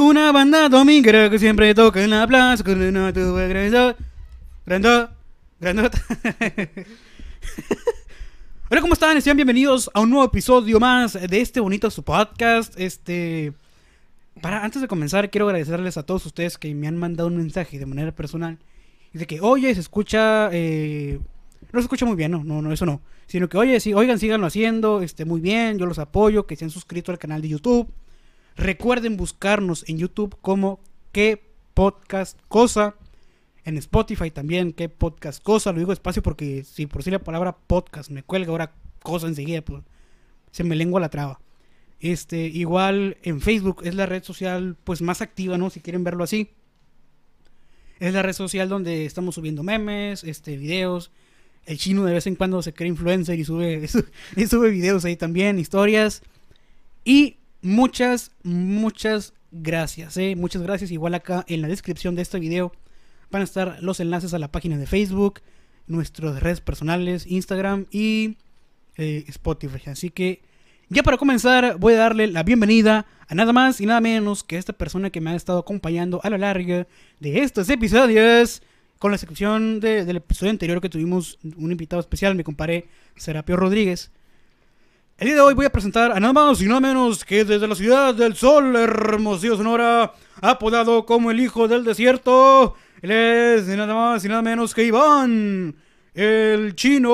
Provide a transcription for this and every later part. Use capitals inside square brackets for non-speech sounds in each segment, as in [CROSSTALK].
Tengo una banda dominguera que siempre toca en la plaza con una tuba grandota. Grandota. Grandota. [LAUGHS] Hola, ¿cómo están? Sean bienvenidos a un nuevo episodio más de este bonito su podcast. Este. Para, antes de comenzar, quiero agradecerles a todos ustedes que me han mandado un mensaje de manera personal. Dice que, oye, se escucha. eh, no se escucha muy bien, no, no, no, eso no. Sino que, oye, sí, oigan, síganlo haciendo, este, muy bien, yo los apoyo, que se han suscrito al canal de YouTube. Recuerden buscarnos en YouTube como qué podcast cosa. En Spotify también, qué podcast cosa. Lo digo despacio porque si por si la palabra podcast me cuelga ahora cosa enseguida, pues se me lengua la traba. Este, igual en Facebook es la red social pues más activa, ¿no? Si quieren verlo así. Es la red social donde estamos subiendo memes, este, videos. El chino de vez en cuando se cree influencer y sube, y [LAUGHS] sube videos ahí también, historias. Y muchas, muchas gracias, ¿eh? Muchas gracias. Igual acá en la descripción de este video van a estar los enlaces a la página de Facebook, nuestras redes personales, Instagram y eh, Spotify. Así que ya para comenzar voy a darle la bienvenida a nada más y nada menos que esta persona que me ha estado acompañando a lo largo de estos episodios. Con la excepción de- del episodio anterior que tuvimos un invitado especial, mi compadre Serapio Rodríguez. El día de hoy voy a presentar a nada más y nada menos que desde la ciudad del sol, Hermosillo, Sonora, apodado como el hijo del desierto. Él es nada más y nada menos que Iván, el chino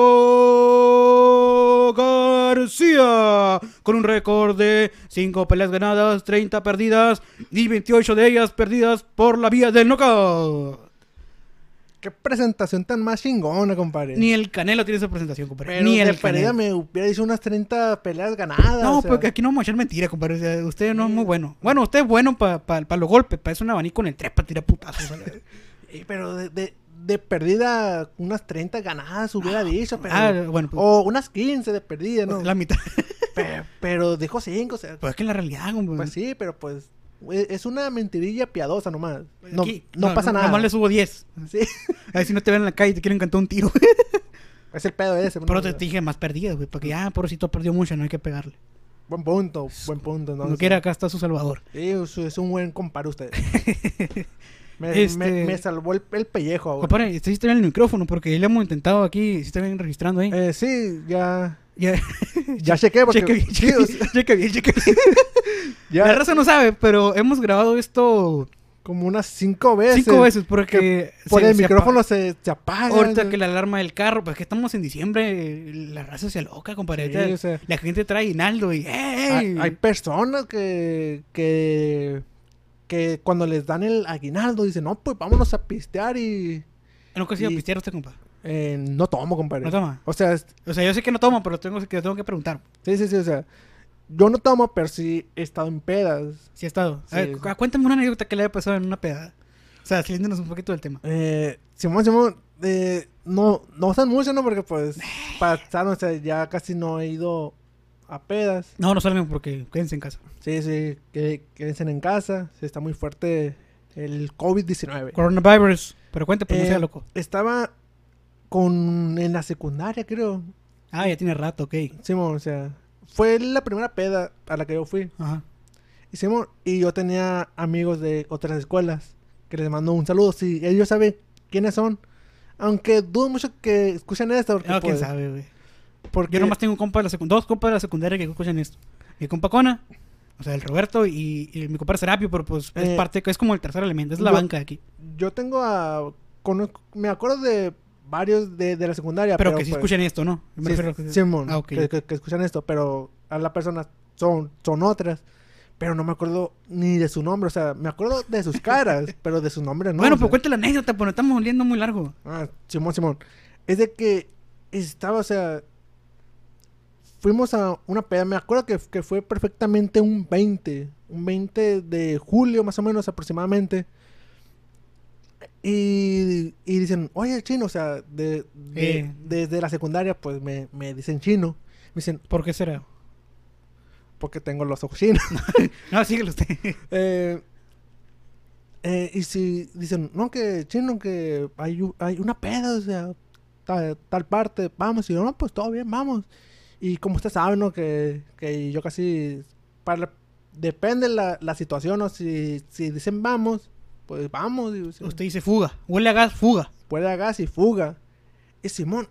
García, con un récord de 5 peleas ganadas, 30 perdidas y 28 de ellas perdidas por la vía del knockout. Qué presentación tan más chingona, compadre. Ni el Canelo tiene esa presentación, compadre. Pero Ni el Canelo. me hubiera dicho unas 30 peleas ganadas. No, o sea. porque aquí no vamos a echar mentira, compadre. O sea, usted no es muy bueno. Bueno, usted es bueno para los golpes, para eso un abanico en el tres para tirar putazos. [LAUGHS] Pero de, de, de perdida, unas 30 ganadas hubiera dicho. Pero... ah, bueno, pues, O unas 15 de perdida, ¿no? la mitad. Pe- Pero, dijo 5, o sea. Pues es que la realidad, compadre. Pues sí, pero pues. E- Es una mentirilla piadosa nomás. No, Aquí, no, pasa nada. Nomás le subo 10. Sí. [LAUGHS] A ver si no te ven en la calle y te quieren cantar un tiro. [LAUGHS] Es el pedo ese. Pero ¿no? te dije más perdidas, güey. Porque ya, pobrecito, perdió mucho, no hay que pegarle. Buen punto, buen punto. ¿no? Quiera, acá está su salvador. Sí, es, un buen comparo usted. [LAUGHS] me, Este- me, me salvó el, el pellejo ahora. Compadre, sí está bien el micrófono porque le hemos intentado aquí. Si está bien registrando ahí. Eh, sí, ya. Ya, Ya [LAUGHS] chequé porque. cheque bien, cheque bien, cheque bien, cheque [LAUGHS] bien. ya La raza no sabe, pero hemos grabado esto como unas cinco veces. cinco veces porque Por se- el se micrófono se, se apaga. Ahorita ¿no? que la alarma del carro, pues que estamos en diciembre, la raza se loca, compadre. Sí, Ahorita o sea, la gente trae guinaldo y hay, personas que, que. que cuando les dan el aguinaldo dicen, no, pues vámonos a pistear y. ¿No que se iba a y- pistear usted, compa? Eh, no tomo, compadre. ¿No toma? O sea, O sea, yo sé que no tomo, pero tengo que, tengo que preguntar. sí, sí, sí, o sea. Yo no tomo, pero sí he estado en pedas. Estado. A Sí, ver, sí. cu- cuéntame una anécdota que le haya pasado en una pedada. O sea, saliéndonos un poquito del tema. Eh, Simón, Simón, eh, no, no usan mucho, ¿no? Porque pues, pasaron, o sea, ya casi no he ido a pedas. No, no salgan porque quédense en casa. Sí, sí, que quédense en casa. Sí, está muy fuerte el COVID-19. Coronavirus. Pero cuente, pues no Eh, sea loco. Estaba con, en la secundaria, creo. Ah, ya tiene rato, ok. Simón, o sea, fue la primera peda a la que yo fui. Ajá. Y, Simón, y yo tenía amigos de otras escuelas que les mando un saludo. Sí, ellos saben quiénes son. Aunque dudo mucho que escuchen esto. Porque, No, quién pues, sabe, güey. porque- Yo nomás tengo un compa de la dos compas de la secundaria que escuchan esto. Mi compa Cona, o sea, el Roberto y, y mi compa Serapio, pero pues es Eh, parte, es como el tercer elemento, es la yo- banca de aquí. Yo tengo a. conozco- me acuerdo de varios de, de la secundaria. Pero, que sí pues, escuchen esto, ¿no? Me sí, que- Simón, Ah, que, que- que escuchan esto, pero a las personas son, son otras. Pero no me acuerdo ni de su nombre, o sea, me acuerdo de sus caras, [LAUGHS] pero de su nombre no. bueno, pues sea. cuenta la anécdota, pues estamos oliendo muy largo. Ah, Simón, Simón. Es de que estaba, o sea, fuimos a una peda, me acuerdo que, que fue perfectamente un 20, un 20 de julio más o menos aproximadamente. Y, y dicen, oye, chino, o sea, de, de- Eh. desde la secundaria pues me, me dicen chino. Me dicen, ¿Por qué será? porque tengo los ojos chinos. [LAUGHS] No, síguelo usted. [LAUGHS] Eh, eh, y si dicen, no, que chino, que hay, hay una peda, o sea, tal, tal parte, vamos. Y yo, no, pues todo bien, vamos. Y como usted sabe, ¿no? Que, que yo casi, para, depende la, la situación, ¿no? Si, si dicen vamos, pues vamos. y, o sea, Usted dice fuga. Huele a gas, fuga. Puede a gas y fuga. Y Simón,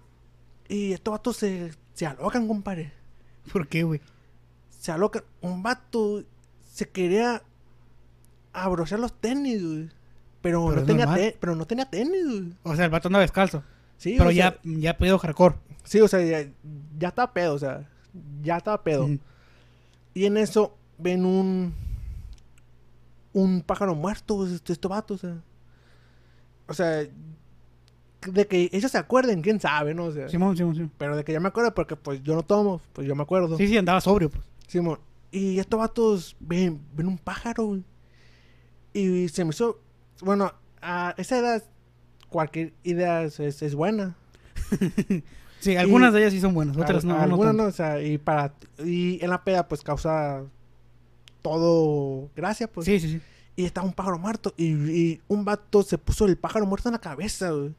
y estos vatos se, se alocan, compadre. ¿Por qué, güey? Se alocan. Un vato se quería abrochar los tenis, güey. Pero, Pero no tenía te- pero no tenía tenis, güey. O sea, el vato andaba descalzo. Sí, pero o sea, ya, ya pedo hardcore. sí, o sea, ya, ya estaba pedo, o sea, ya estaba pedo. Y en eso ven un un pájaro muerto, este, este vato, o sea. O sea, de que ellos se acuerden, quién sabe, ¿no? O sea, Simón, Simón, Simón. pero de que yo me acuerdo porque pues yo no tomo, pues yo me acuerdo. Sí, sí, andaba sobrio, pues. Simón. Y estos vatos ven, ven un pájaro. Y se me hizo. Bueno, a esa edad, cualquier idea es, es- buena. [LAUGHS] Sí, algunas Y- de ellas sí son buenas, otras Al- no. no Algunas tanto. no, o sea, y para. Y en la peda, pues causa todo gracia, pues. Sí, sí, sí. Y estaba un pájaro muerto. Y, y un vato se puso el pájaro muerto en la cabeza, güey.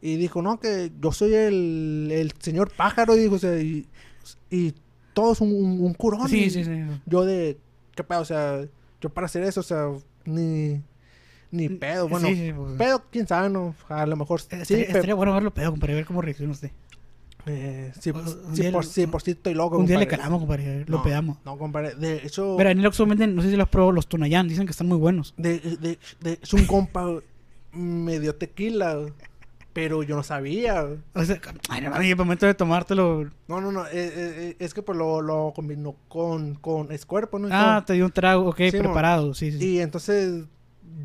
Y dijo, no, que yo soy el, el señor pájaro, dijo, o sea, y, y todo es un, un, un curón. Sí, y- sí, sí. yo de qué pedo, o sea, yo para hacer eso, o sea, ni ni pedo, bueno, Sí, sí, pues. pedo, quién sabe, no, a lo mejor sí, Estaría, pe- estaría bueno verlo pedo, compadre, ver cómo reacciona usted. Eh, día por, sí, por sí estoy loco, Un día le calamos, compadre, lo No, pedamos. No, compadre, de hecho, Pero en el Oxxo venden, no sé si los probó, los Tunayán, dicen que están muy buenos. de, de, de- es un compa me dio tequila, pero yo no sabía. O sea, ay, no mames, momento de tomártelo. No, no, no, eh, eh, eh, es que pues lo, lo combinó con, con Escuerpo, ¿no? Ah, te dio un trago, ok, Sí, preparado, sí. sí. Y entonces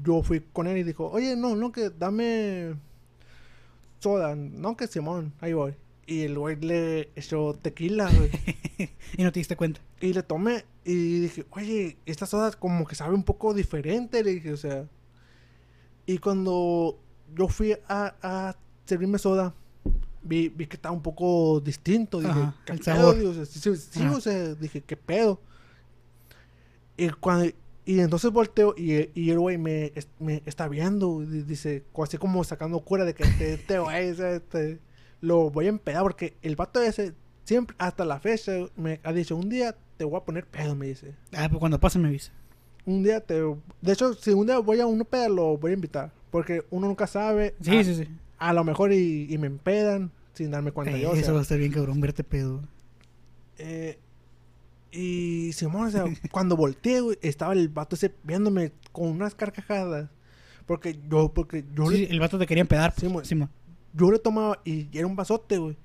yo fui con él y dijo, oye, no, no, que dame soda, no, que Simón, ahí voy. Y el güey le echó tequila, güey. [LAUGHS] Y no te diste cuenta. y le tomé y dije, oye, esta soda como que sabe un poco diferente, le dije, o sea. Y cuando yo fui a, a servirme soda, vi, vi que estaba un poco distinto. Dije, Ajá, ¿qué el pedo? sabor. Digo, o sea, sí, sí, sí, Ajá. o sea, dije, ¿qué pedo? Y, cuando, y entonces volteo y, y el güey me, me está viendo, dice, así como sacando cura de que [LAUGHS] este, este güey, sea, este, lo voy a empedar porque el vato ese siempre, hasta la fecha, me ha dicho, un día te voy a poner pedo, me dice. Ah, pues cuando pase me avisa. Un día te... De hecho, si un día voy a un pedo, lo voy a invitar. Porque uno nunca sabe. Sí, a, sí, sí. A lo mejor y, y me empedan sin darme cuenta Eh, yo. o eso sea. va a estar bien, cabrón, verte pedo. Eh, y Simón, o sea, [LAUGHS] cuando volteé, güey, estaba el vato ese viéndome con unas carcajadas. Porque yo, porque yo, Sí, le, el vato te quería empedar, pues, sí, mo. Yo le tomaba y era un vasote, güey.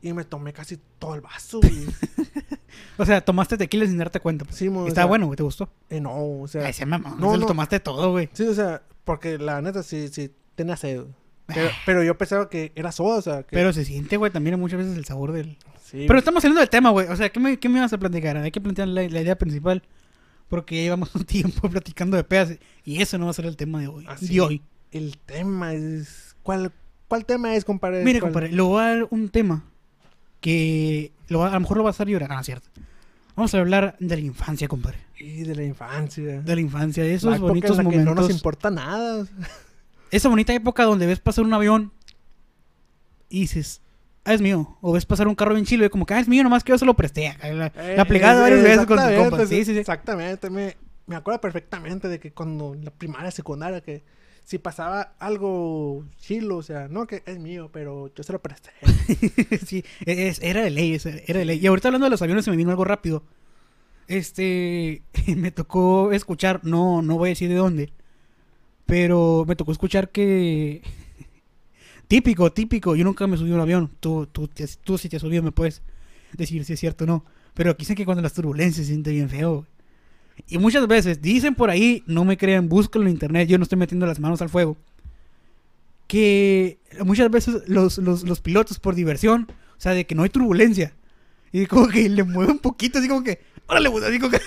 Y me tomé casi todo el vaso, güey. [LAUGHS] O sea, tomaste tequila sin darte cuenta. Pues. Sí, mo, o Está sea, bueno, güey, ¿te gustó? eh, no, o sea. Ay, se mamá. no, No, no. tomaste todo, güey. Sí, o sea, porque la neta sí, sí tenía sed. güey. Pero, pero yo pensaba que era soda, o sea. Que, Pero se siente, güey, también muchas veces el sabor del... sí, Pero estamos saliendo del tema, güey. O sea, ¿qué me, qué me vas a platicar? Hay que plantear la, la idea principal. Porque ya llevamos [LAUGHS] un tiempo platicando de pedas. Y eso no va a ser el tema de hoy. Así De hoy. El tema es. ¿Cuál, cuál tema es, compadre? Mire, ¿Cuál? compadre, le voy a dar un tema que lo va- a lo mejor lo va a hacer llorar. Ah, cierto. Vamos a hablar de la infancia, compadre. Y de la infancia. De la infancia, de La esos época en bonitos la que momentos. no nos importa nada. Esa bonita época donde ves pasar un avión y dices, ah, es mío. O ves pasar un carro bien chilo y como que, ah, es mío, nomás que yo se lo presté. La, Eh, la aplicada eh, varias veces con exactamente, compas. Sí, sí, sí. Exactamente. Me, me acuerdo perfectamente de que cuando la primaria, secundaria, que si pasaba algo chilo, o sea, no que es mío, pero yo se lo presté. [LAUGHS] sí, es- era de ley, era de ley. Y ahorita hablando de los aviones se me vino algo rápido. Este, [LAUGHS] me tocó escuchar, no, no voy a decir de dónde, pero me tocó escuchar que [LAUGHS] típico, típico. Yo nunca me subí a un avión. Tú, tú, tú si te has subido me puedes decir si es cierto o no. Pero aquí dicen que cuando las turbulencias se siente bien feo. Y muchas veces dicen por ahí, no me crean, búscalo en internet, yo no estoy metiendo las manos al fuego. Que muchas veces los, los, los pilotos por diversión, o sea, de que no hay turbulencia. Y como que le mueve un poquito, así como que, órale, así como que...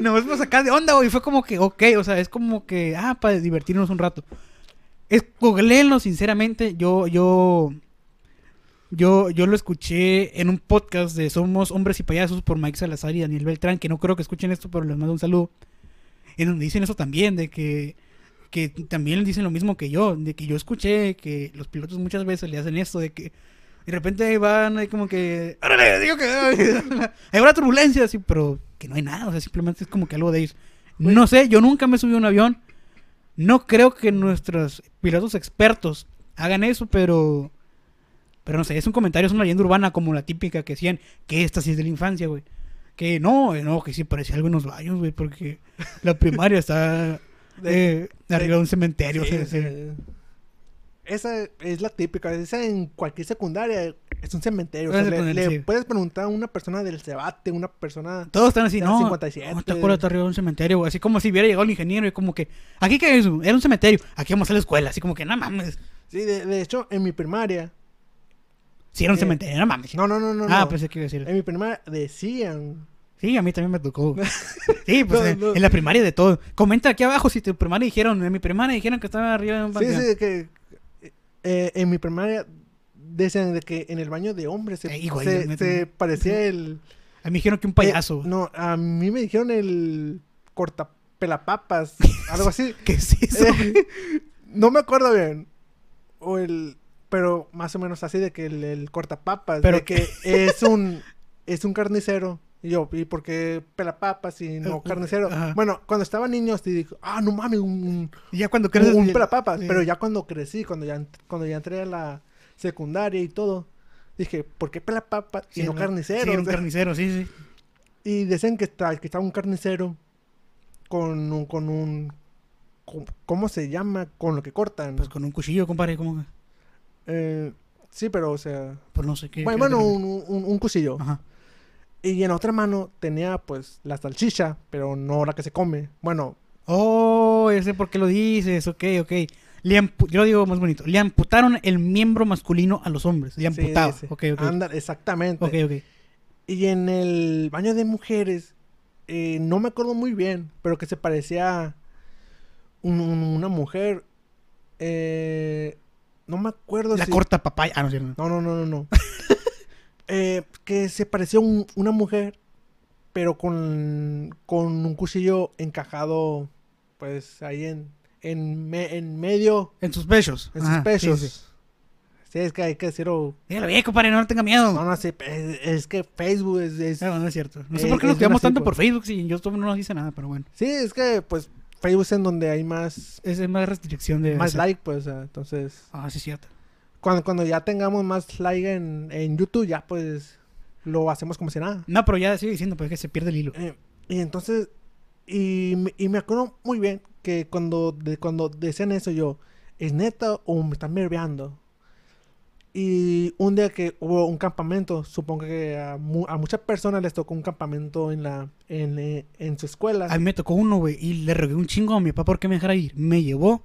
Nos vamos a sacar de onda, güey. Fue como que, ok, o sea, es como que, ah, para divertirnos un rato. Es, googleenlo, sinceramente. Yo, yo, yo, yo lo escuché en un podcast de Somos Hombres y Payasos por Mike Salazar y Daniel Beltrán, que no creo que escuchen esto, pero les mando un saludo. En donde dicen eso también, de que, que también dicen lo mismo que yo, de que yo escuché que los pilotos muchas veces le hacen esto, de que de repente van ahí como que, órale, digo que [LAUGHS] hay una turbulencia, así, pero que no hay nada, o sea, simplemente es como que algo de ellos. No sé, yo nunca me subí a un avión. No creo que nuestros pilotos expertos hagan eso, pero. Pero no sé, es un comentario, es una leyenda urbana como la típica que decían que esta sí es de la infancia, güey. Que no, eh, no, que sí parecía algo en los baños, güey, porque la primaria está [LAUGHS] eh, arriba de un cementerio. Sí, o sea, sí. sí. Esa es la típica. Esa en cualquier secundaria es un cementerio. o sea, le, puedes preguntar a una persona del Cebate, una persona. Todos están así, no. 57. No, te acuerdas, arriba de un cementerio, güey. Así como si hubiera llegado el ingeniero y como que, ¿aquí qué es? eso? Era un cementerio. Aquí vamos a la escuela. Así como que, no mames. Sí, de, de hecho, en mi primaria. Sí, era un Eh, cementerio, no mames. No, no, no, no. ah, no. pensé que iba a decir. En mi primaria decían. Sí, a mí también me tocó. [LAUGHS] Sí, pues No, en, no. en la primaria de todo. Comenta aquí abajo si tu primaria dijeron, en mi primaria dijeron que estaba arriba de un Sí, panteón. sí, que. eh, en mi primaria decían de que en el baño de hombres se, Eh, igual, se- yo me- se parecía el. A mí dijeron que un payaso. eh, no, a mí me dijeron el cortapelapapas, [LAUGHS] algo así. ¿Qué es eso? Eh, [LAUGHS] no me acuerdo bien. O el. Pero más o menos así de que el, el cortapapas. Pero de que [LAUGHS] es un. Es un carnicero. Y yo, ¿y por qué pelapapas y no Eh, carnicero? ajá. Bueno, cuando estaba niño, sí dijo, ah, no mames, un, Y ya cuando un, creces... un ya- pelapapas. sí. Pero ya cuando crecí, cuando ya, cuando ya entré a la secundaria y todo, dije, ¿por qué pelapapas y Sí, no no- carnicero? Sí, era un carnicero, sí, sí. y decían que está, que estaba un carnicero con un, con un, con- ¿cómo se llama? Con lo que cortan. Pues con un cuchillo, compadre, que... Eh, sí, pero, o sea, Pues no sé qué... bueno, qué- bueno, un, un, un cuchillo. Ajá. Y en otra mano tenía, pues, la salchicha, pero no la que se come. Bueno, Oh, ya sé por qué lo dices, ok, ok. Le Yo lo digo más bonito. Le amputaron el miembro masculino a los hombres. Le sí, amputaba. sí. Ok, ok. Anda, exactamente. Ok, ok. Y en el baño de mujeres, eh, no me acuerdo muy bien, pero que se parecía un- una mujer. eh, no me acuerdo La si- corta papaya. Ah, no, cierto. No, no, no, no, no. [LAUGHS] Eh, que se parecía un- una mujer, pero con, con un cuchillo encajado, pues ahí en, en, me- en medio, En sus pechos. en sus pechos. Sí, Sí, sí. es que hay que decirlo. Dígalo bien, compadre, no tenga miedo. No, no sé, es, es que Facebook es... es- No, no es cierto. No sé por qué nos quedamos tanto pues. por Facebook si YouTube no nos dice nada, pero bueno. Sí, es que pues Facebook es en donde hay más, Es, es más restricción de... más like, pues, entonces... Ah, sí, cierto. Cuando, cuando ya tengamos más like en, en YouTube, ya pues lo hacemos como si nada. No, pero ya sigue diciendo, pues que se pierde el hilo. Eh, y entonces, y, me- y me acuerdo muy bien que cuando, de, cuando decían eso yo, ¿es neta o me están merveando? Y un día que hubo un campamento, supongo que a, mu- a muchas personas les tocó un campamento en la en, eh, en su escuela. A mí me tocó uno, güey, y le rogué un chingo a mi papá porque me dejara ir. Me llevó,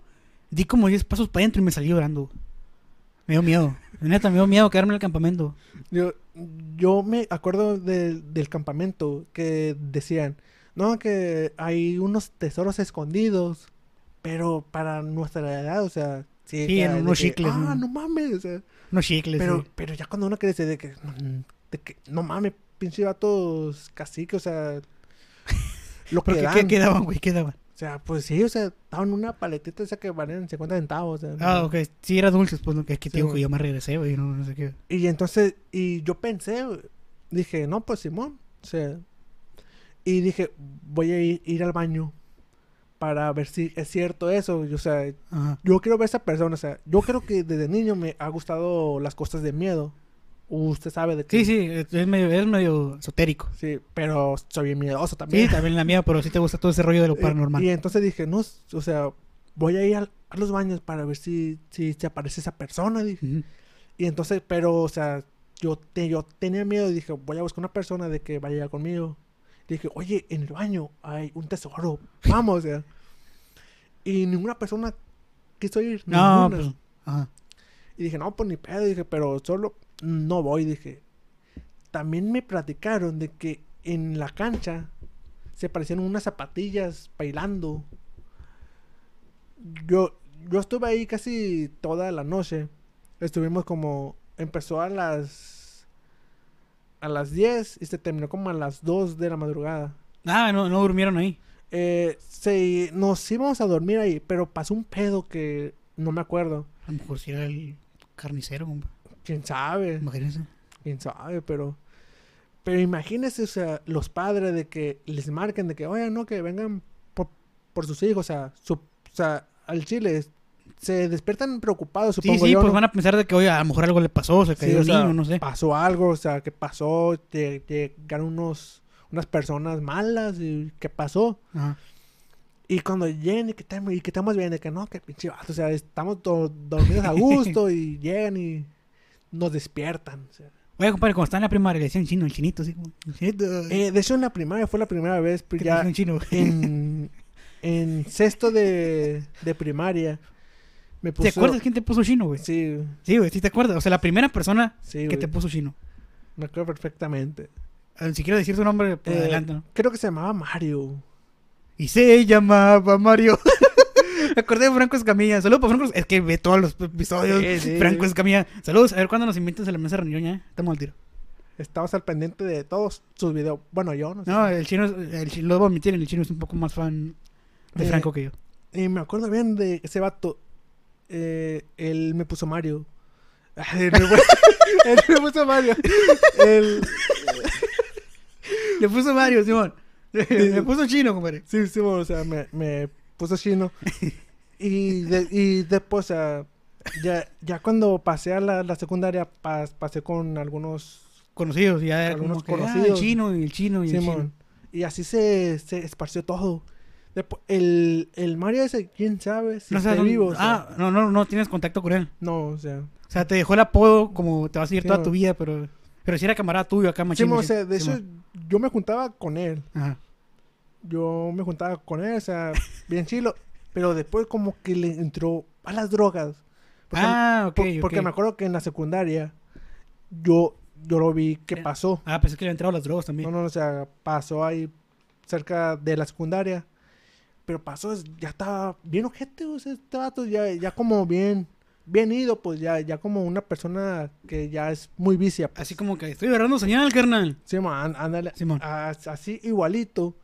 di como 10 pasos para adentro y me salí llorando. Me dio miedo. Neta, me dio miedo quedarme en el campamento. Yo, yo me acuerdo del- del campamento que decían, no, que hay unos tesoros escondidos, pero para nuestra edad, o sea, sí, en unos que, chicles, Ah, ¿no? mames, o sea, Unos chicles. pero, sí. pero ya cuando uno crece de que, mm, de que no mames, pinche vatos cacique, o sea, lo que ¿Pero qué, dan. qué quedaban, güey? ¿Qué daban? O sea, pues sí, o sea, daban una paletita esa que valían 50 centavos. o sea, Ah, no- ok. Sí, era dulces, pues no, que es que Sí, tío, que yo me regresé, güey, no, no sé qué. Y entonces, y yo pensé, dije, no, pues Simón, o sea, y dije, voy a ir, ir al baño para ver si es cierto eso, y, o sea, Ajá. yo quiero ver a esa persona, o sea, yo creo que desde niño me ha gustado las cosas de miedo, usted sabe de que... Sí, sí, es medio, es medio esotérico. Sí, pero soy bien miedoso también. Sí, también la mía, pero sí te gusta todo ese rollo de lo [LAUGHS] Eh, paranormal. Y entonces dije, no, o sea, voy a ir al- a, los baños para ver si, si se aparece esa persona. Dije. Ujú. Y entonces, pero, o sea, yo, te, yo tenía miedo y dije, voy a buscar una persona de que vaya conmigo. Dije, oye, en el baño hay un tesoro, vamos, o sea. Y ninguna persona quiso ir. No, ninguna. pues. Ajá. Y dije, no, pues ni pedo, dije, pero solo no voy, dije. También me platicaron de que en la cancha se parecieron unas zapatillas bailando. Yo, yo estuve ahí casi toda la noche. Estuvimos como, empezó a las, a las 10 y se terminó como a las 2 de la madrugada. Ah, no, no durmieron ahí. Eh, se, nos íbamos a dormir ahí, pero pasó un pedo que no me acuerdo. A lo mejor si era el carnicero, compa. ¿Quién sabe? Imagínense. quién sabe, pero. Pero imagínese, o sea, los padres de que les marquen de que, oye, no, que vengan por, por sus hijos, o sea, su- o sea, al chile se despiertan preocupados, Sí, supongo sí, yo. pues ¿no? van a pensar de que, oye, a lo mejor algo le pasó, se Sí, cayó o el sea, niño, no sé. Pasó algo, o sea, ¿qué pasó? Lle- Llegaron unos, unas personas malas y ¿qué pasó? Ajá. Y cuando lleguen y que estamos, y que estamos bien, de que no, que pinche vato, o sea, estamos do- dormidos a [LAUGHS] gusto y llegan y nos despiertan. o sea. Oye, compadre, cuando estaba en la primaria le decían chino, el chinito, el Chinito. Eh, de hecho, en la primaria fue la primera vez, pues que te ya decían chino. en, en sexto de, de primaria me puso... ¿Te acuerdas quién te puso chino, güey? Sí, Sí, güey, sí te acuerdas. O sea, la primera persona sí, que güey, te puso chino. me acuerdo perfectamente. Ah, Si quiero decir su nombre, pues Eh, adelante, ¿no? Creo que se llamaba Mario. Y se llamaba Mario. [LAUGHS] Me acordé de Franco Escamilla. Saludos para Franco. Es que ve todos los episodios. Sí, sí. Franco Escamilla. Saludos. A ver cuándo nos invitas a la mesa de reunión ya. Estamos al tiro. Estamos al pendiente de todos sus videos. Bueno, yo no sé. No, el chino, es- el chino, lo debo admitir, el chino es un poco más fan de Eh, Franco que yo. Y me acuerdo bien de ese vato. Eh, él me puso Mario. [LAUGHS] Él me, [LAUGHS] él me puso Mario. Él- [LAUGHS] Le puso Mario, Simón. Le puso chino, compadre. Sí, bueno, o sea, me, me puso chino. Y, de- y después, o sea, ya, ya cuando pasé a la, la secundaria, pas- pasé con algunos Conocidos, ya Algunos que, ah, el conocidos. chino y el chino y el Simón. chino. Y así se, se esparció todo. Después, el, el Mario ese, quién sabe si No, o sea, está vivo. o sea, ah, no, no, no tienes contacto con él. no, o sea. O sea, te dejó el apodo como te vas a ir Sí, toda tu vida, pero pero si era camarada tuyo acá, machín. Simón, o sea, de hecho, yo me juntaba con él. Ajá. Yo me juntaba con él, o sea, bien chilo. Pero después como que le entró a las drogas. Porque, Ah, ok, por- ok. porque me acuerdo que en la secundaria yo, yo lo vi que Ya. pasó. Ah, pensé que le habían entrado las drogas también. No, no, o sea, pasó ahí cerca de la secundaria. Pero pasó, ya estaba bien ojete, o sea, este vato ya, ya como bien, bien ido, pues ya, ya como una persona que ya es muy vicia. pues. Así como que estoy agarrando señal, carnal. Simón, án- ándale, Simón. as- así igualito.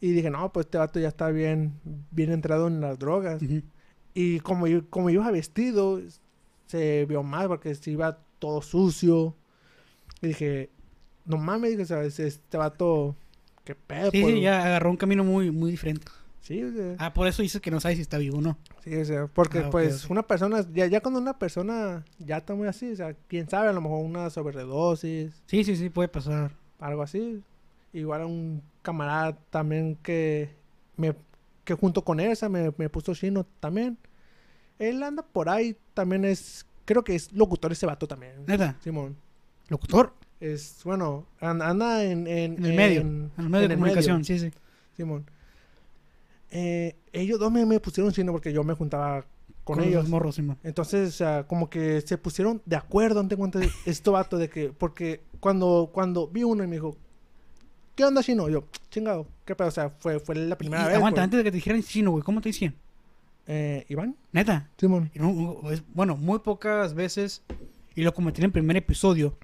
Y dije, no, pues este vato ya está bien, bien entrado en las drogas. Ujú. Y como, yo- como iba vestido, se vio mal porque se iba todo sucio. Y dije, no mames, dije, o sea, es- este vato, qué pedo. Sí, pues?". sí, ya agarró un camino muy, muy diferente. Sí, o sea, Ah, por eso dices que no sabes si está vivo o no. sí, o sea, porque Ah, pues una persona, ya, ya cuando una persona ya está muy así, o sea, quién sabe, a lo mejor una sobredosis, Sí, sí, sí, puede pasar. algo así. Igual a un camarada también que me que junto con esa me, me puso chino también. Él anda por ahí, también es, creo que es locutor ese vato también. Neta, Simón. locutor. Es, bueno, an- anda en, en, En el medio. en- el medio de comunicación, sí, sí. Simón. Eh, ellos dos me, me pusieron chino porque yo me juntaba con, los ellos. morros. Entonces, o sea, como que se pusieron de acuerdo ante cuenta [LAUGHS] esto vato de que, porque cuando, cuando vi uno y me dijo, ¿qué onda chino? Yo, chingado, ¿qué pedo? O sea, fue, fue la primera Y vez. aguanta, pues. antes de que te dijeran chino, güey, ¿cómo te decían? Eh, Iván, Neta. Simón. Bueno, muy pocas veces, y lo comenté en el primer episodio,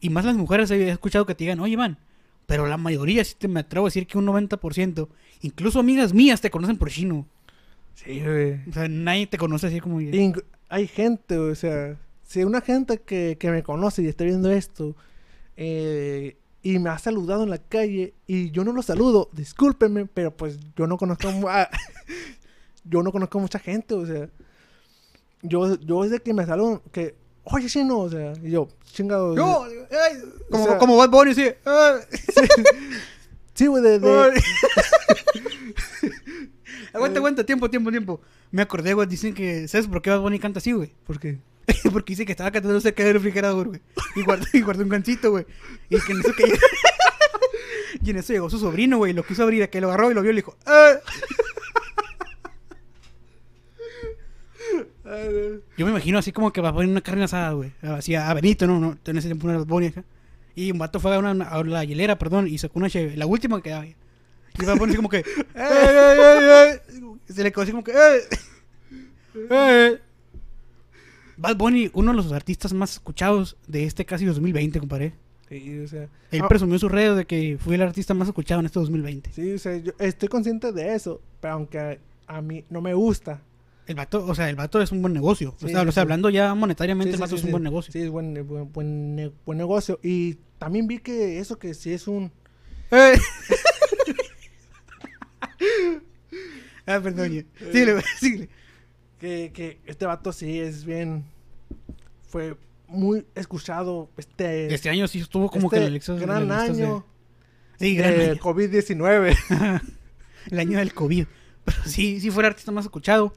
y más las mujeres he escuchado que te digan, oye, Iván, pero la mayoría, sí te me atrevo a decir que un 90%, incluso amigas mías te conocen por chino. Sí, güey. O sea, nadie te conoce así como... Inc- hay gente, o sea, si una gente que, que me conoce y está viendo esto eh, y me ha saludado en la calle y yo no lo saludo, discúlpenme, pero pues yo no conozco a- [LAUGHS] yo no conozco mucha gente, o sea, yo yo desde que me saludan que oye chino, o sea, y yo chingado, Yo, ay, como, O sea- como Bad Bunny, sí. ah. [LAUGHS] Sí, güey, de... [LAUGHS] aguanta, aguanta, tiempo, tiempo, tiempo. Me acordé, güey, dicen que, ¿sabes por qué Bad Bunny canta así, güey? ¿Por qué? [LAUGHS] Porque dice que estaba cantando cerca del refrigerador, güey. Y guardó, y guardó un gancito, güey. Y que en eso que... y en eso llegó su sobrino, güey, y lo quiso abrir, que lo agarró y lo vio y le dijo, ¡eh! Yo me imagino así como que va a poner una carne asada, güey. Así a Benito, ¿no? no en ese tiempo una Bad Bunny acá. Y un vato fue a, una, a la hielera, perdón, y sacó una cheve, la última que quedaba. Y Bad Bunny así como que, ¡eh, eh, eh! Se le quedó así como que. Bad Bunny, uno de los artistas más escuchados de este casi 2020, compadre. Sí, o sea... Él ah, presumió en sus redes de que fue el artista más escuchado en este 2020. Sí, o sea, yo estoy consciente de eso, pero aunque a, a mí no me gusta. El vato, o sea, el vato es un buen negocio. Sí, o sea, sí, o sea, sí. hablando ya monetariamente, Sí, el vato es un buen negocio. Sí, es buen, buen, buen, ne- buen negocio. Y también vi que eso que sí es un... Eh. [LAUGHS] ah, perdón. ya. Síguele. Que, que este vato sí es bien... Fue muy escuchado este... Este año sí estuvo como este que en el exceso gran de- año Sí, gran año. COVID-19. [LAUGHS] El año del COVID. Pero sí, sí fue el artista más escuchado.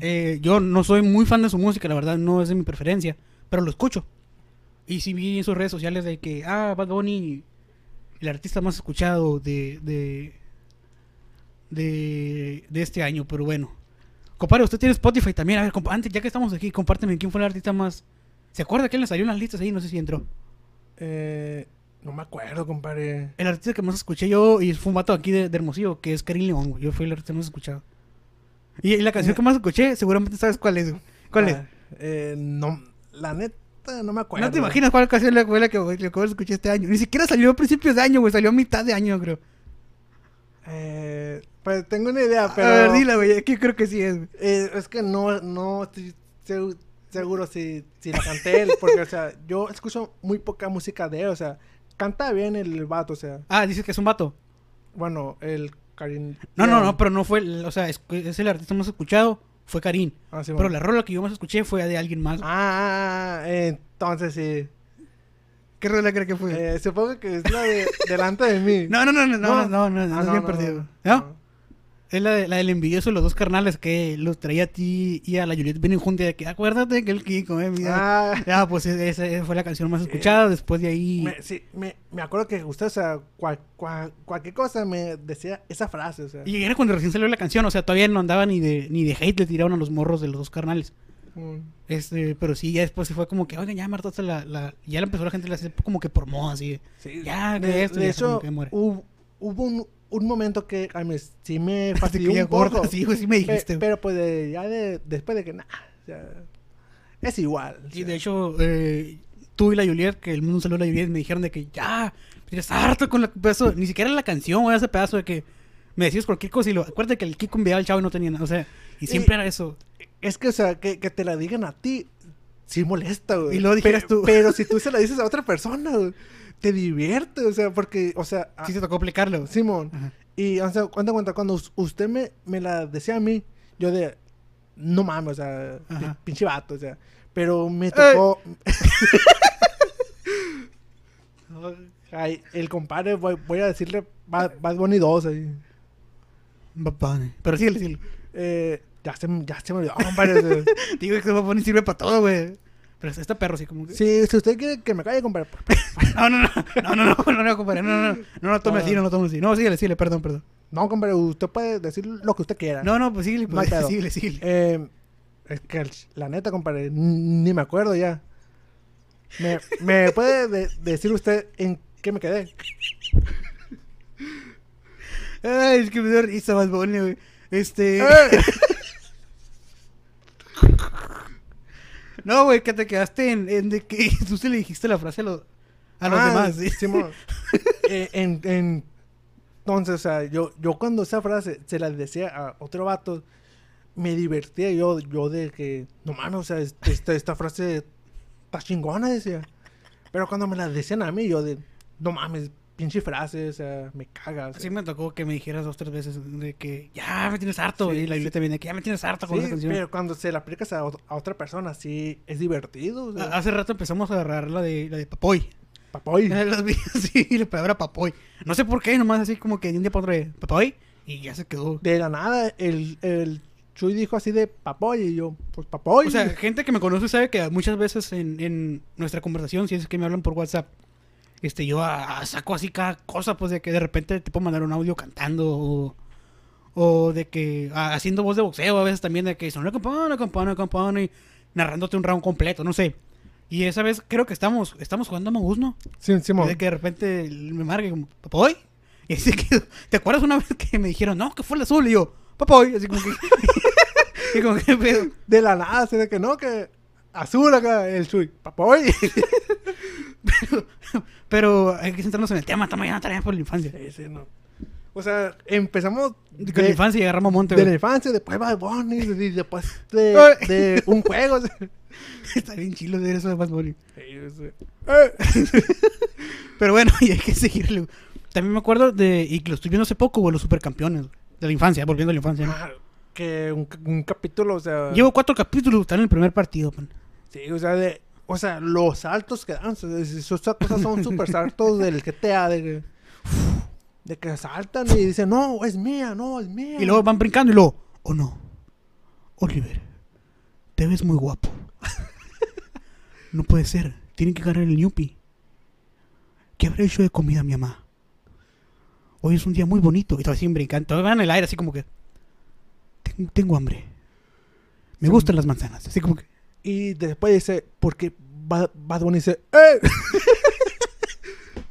Eh, yo no soy muy fan de su música, la verdad, no es de mi preferencia. Pero lo escucho. Y sí vi en sus redes sociales de que, ah, Bad Bunny, el artista más escuchado de, de, de, de este año. Pero bueno. Compadre, usted tiene Spotify también. A ver, antes, ya que estamos aquí, compárteme quién fue el artista más. ¿Se acuerda que le salió en las listas ahí? No sé si entró. Eh, no me acuerdo, compadre. El artista que más escuché yo, y fue un vato aquí de, de Hermosillo, que es Karim León. Yo fui el artista más escuchado. Y, y la canción que más escuché, seguramente sabes cuál es. ¿Cuál es? Ah, eh, no, la neta, no me acuerdo. No te imaginas cuál canción fue la que, la que escuché este año. Ni siquiera salió a principios de año, güey. Salió a mitad de año, creo. Eh, pues tengo una idea, pero... A ver, dila, güey. Es que creo que sí es, güey. Eh, es que no, no estoy segu- seguro si, si la canté él, porque, o sea, yo escucho muy poca música de él, o sea, canta bien el vato, o sea, Ah, dices que es un vato. bueno, el Karim... No, no, no, pero no fue. O sea, es, es el artista más escuchado. Fue Karim. Ah, sí, Pero bueno. la rola que yo más escuché fue de alguien más. Ah, ah, ah, entonces sí. ¿Qué rola creo que fue? Eh, supongo que es la de [LAUGHS] Delante de mí. no, no, no, no, no, no, no, no, Ah, no, es bien perdido. ¿No? Es la, de, la del envidioso de los dos carnales que los traía a ti y a la Juliet vienen juntos de que acuérdate que el Kiko, eh, mira. Ah, Ah, pues esa fue la canción más escuchada. Después de ahí. me, sí, me, me acuerdo que usted, o sea, cual- cual- cualquier cosa me decía esa frase, o sea. Y era cuando recién salió la canción, o sea, todavía no andaba ni de, ni de hate, le tiraron a los morros de los dos carnales. mm, Este, pero sí, ya después se fue como que, oigan, ya Marta, la, la, ya la empezó la gente a hacer como que por moda, así. sí. Ya, de, esto, de ya como hecho, que muere. hubo, hubo un, un momento que a mí sí me [LAUGHS] fastidió un poco. gorda, sí, güey, sí me Pe- dijiste. pero pues de- ya de, después de que, o sea, es igual. o Y de hecho, eh, tú y la Juliet, que el mundo saludo a la Juliet, me dijeron de que ya, tienes harto con la pedazo, ni siquiera la canción, güey, ese pedazo de que me decías cualquier cosa y lo, acuérdate que el Kiko enviaba al chavo y no tenía nada, o sea, y siempre Y- era eso. Es que, o sea, que, que te la digan a ti, sí molesta, güey. Y luego dijeras tú. Pero si tú se la dices a otra persona, güey, te divierte, o sea, porque, o sea, Sí a- te tocó aplicarlo. Simón. Ajá. Y, o sea, cuenta, cuenta, cuando us- usted me, me la decía a mí, yo de, no mames, o sea, Ajá. pinche vato, o sea, pero me tocó... [LAUGHS] Ay, el compadre, voy, voy a decirle Bad, Bad Bunny 2 ahí. Bad Bunny. Pero sí, sí. Eh, ya, se, ya se me olvidó, compadre. [LAUGHS] Digo que Bad Bunny sirve para todo, güey. Pero este perro sí como que... Sí, si usted quiere que me calle, compadre. [LAUGHS] No, no, no, no, no, no, no, no, compadre, no, no, no, no, no tome No. así, no lo tome así. No, síguele, síguele, perdón, perdón. No, compadre, usted puede decir lo que usted quiera. No, no, pues síguele, No pues, pedo. síguele, síguele. Eh, es que la neta, compadre, ni me acuerdo ya. ¿Me, me puede de- decir usted en qué me quedé? Ay, es que me dio risa Bad Bunny, güey. Este... Eh, No, güey, que te quedaste en, en de que [LAUGHS] tú se le dijiste la frase a los, a los ah, demás, ¿sí? Simón. [LAUGHS] Eh, en, en- entonces, o sea, yo, yo cuando esa frase se la decía a otro vato, me divertía yo, yo de que, no mames, o sea, es- esta, esta frase está chingona, decía. Pero cuando me la decían a mí, yo de, no mames, pinche frase, o sea, me caga. o sea. Sí me tocó que me dijeras dos, tres veces de que ya me tienes harto, Sí, y la. Biblia también de que ya me tienes harto con Sí, esa canción. pero cuando se la aplicas a, a otra persona, sí, es divertido. o sea. A- Hace rato empezamos a agarrar la de, la de Papoy. Papoy. [LAUGHS] [LAUGHS] Sí, le pegaba a Papoy. No sé por qué, nomás así como que de un día para otro, Papoy, y ya se quedó. De la nada, el, el Chuy dijo así de Papoy. Y yo, pues Papoy. O sea, gente que me conoce sabe que muchas veces en, en nuestra conversación, si es que me hablan por WhatsApp, este, yo ah, saco así cada cosa, pues de que de repente te puedo mandar un audio cantando o, o de que haciendo voz de boxeo, a veces también de que son la campana, campana, campana y narrándote un round completo, no sé. Y esa vez creo que estamos, estamos jugando a Magus, ¿no? sí, Simón. De que de repente me marque como, ¿Papoy? [LAUGHS] Y así que, ¿te acuerdas una vez que me dijeron, no, que fue el azul? Y yo, ¿Papoy? Así como que, [LAUGHS] y como que. De la nada, así de que no, que azul acá, el Chuy. Papoy. [LAUGHS] Pero hay que centrarnos en el tema, estamos ya tareas por la infancia. Sí, sí, no. O sea, empezamos De, con la infancia y agarramos monte, de la infancia, después Bad Bunny, [LAUGHS] y después de, un juego. [LAUGHS] Está bien chilo de eso de Bad Bunny. Pero bueno, y hay que seguirle. También me acuerdo de, y que lo estoy viendo hace poco, güey, los supercampeones. De la infancia, volviendo a la infancia. ¿no? Ah, que un, un capítulo, o sea. Llevo cuatro capítulos, están en el primer partido, man. Sí, o sea, de, o sea, los saltos que dan, esas cosas son [LAUGHS] súper saltos del GTA, de que, de que saltan y dicen, no, es mía, no, es mía. Y luego van brincando y luego, oh no, Oliver, te ves muy guapo. [LAUGHS] no puede ser, tienen que ganar el Newpie. ¿Qué habrá hecho de comida mi mamá? Hoy es un día muy bonito. Y todavía siguen brincando, todavía van en el aire así como que, "Ten- tengo hambre. Me Sí. gustan las manzanas. Así como que, Y después dice, porque Bad, Bad Bunny dice, ¡eh! [LAUGHS]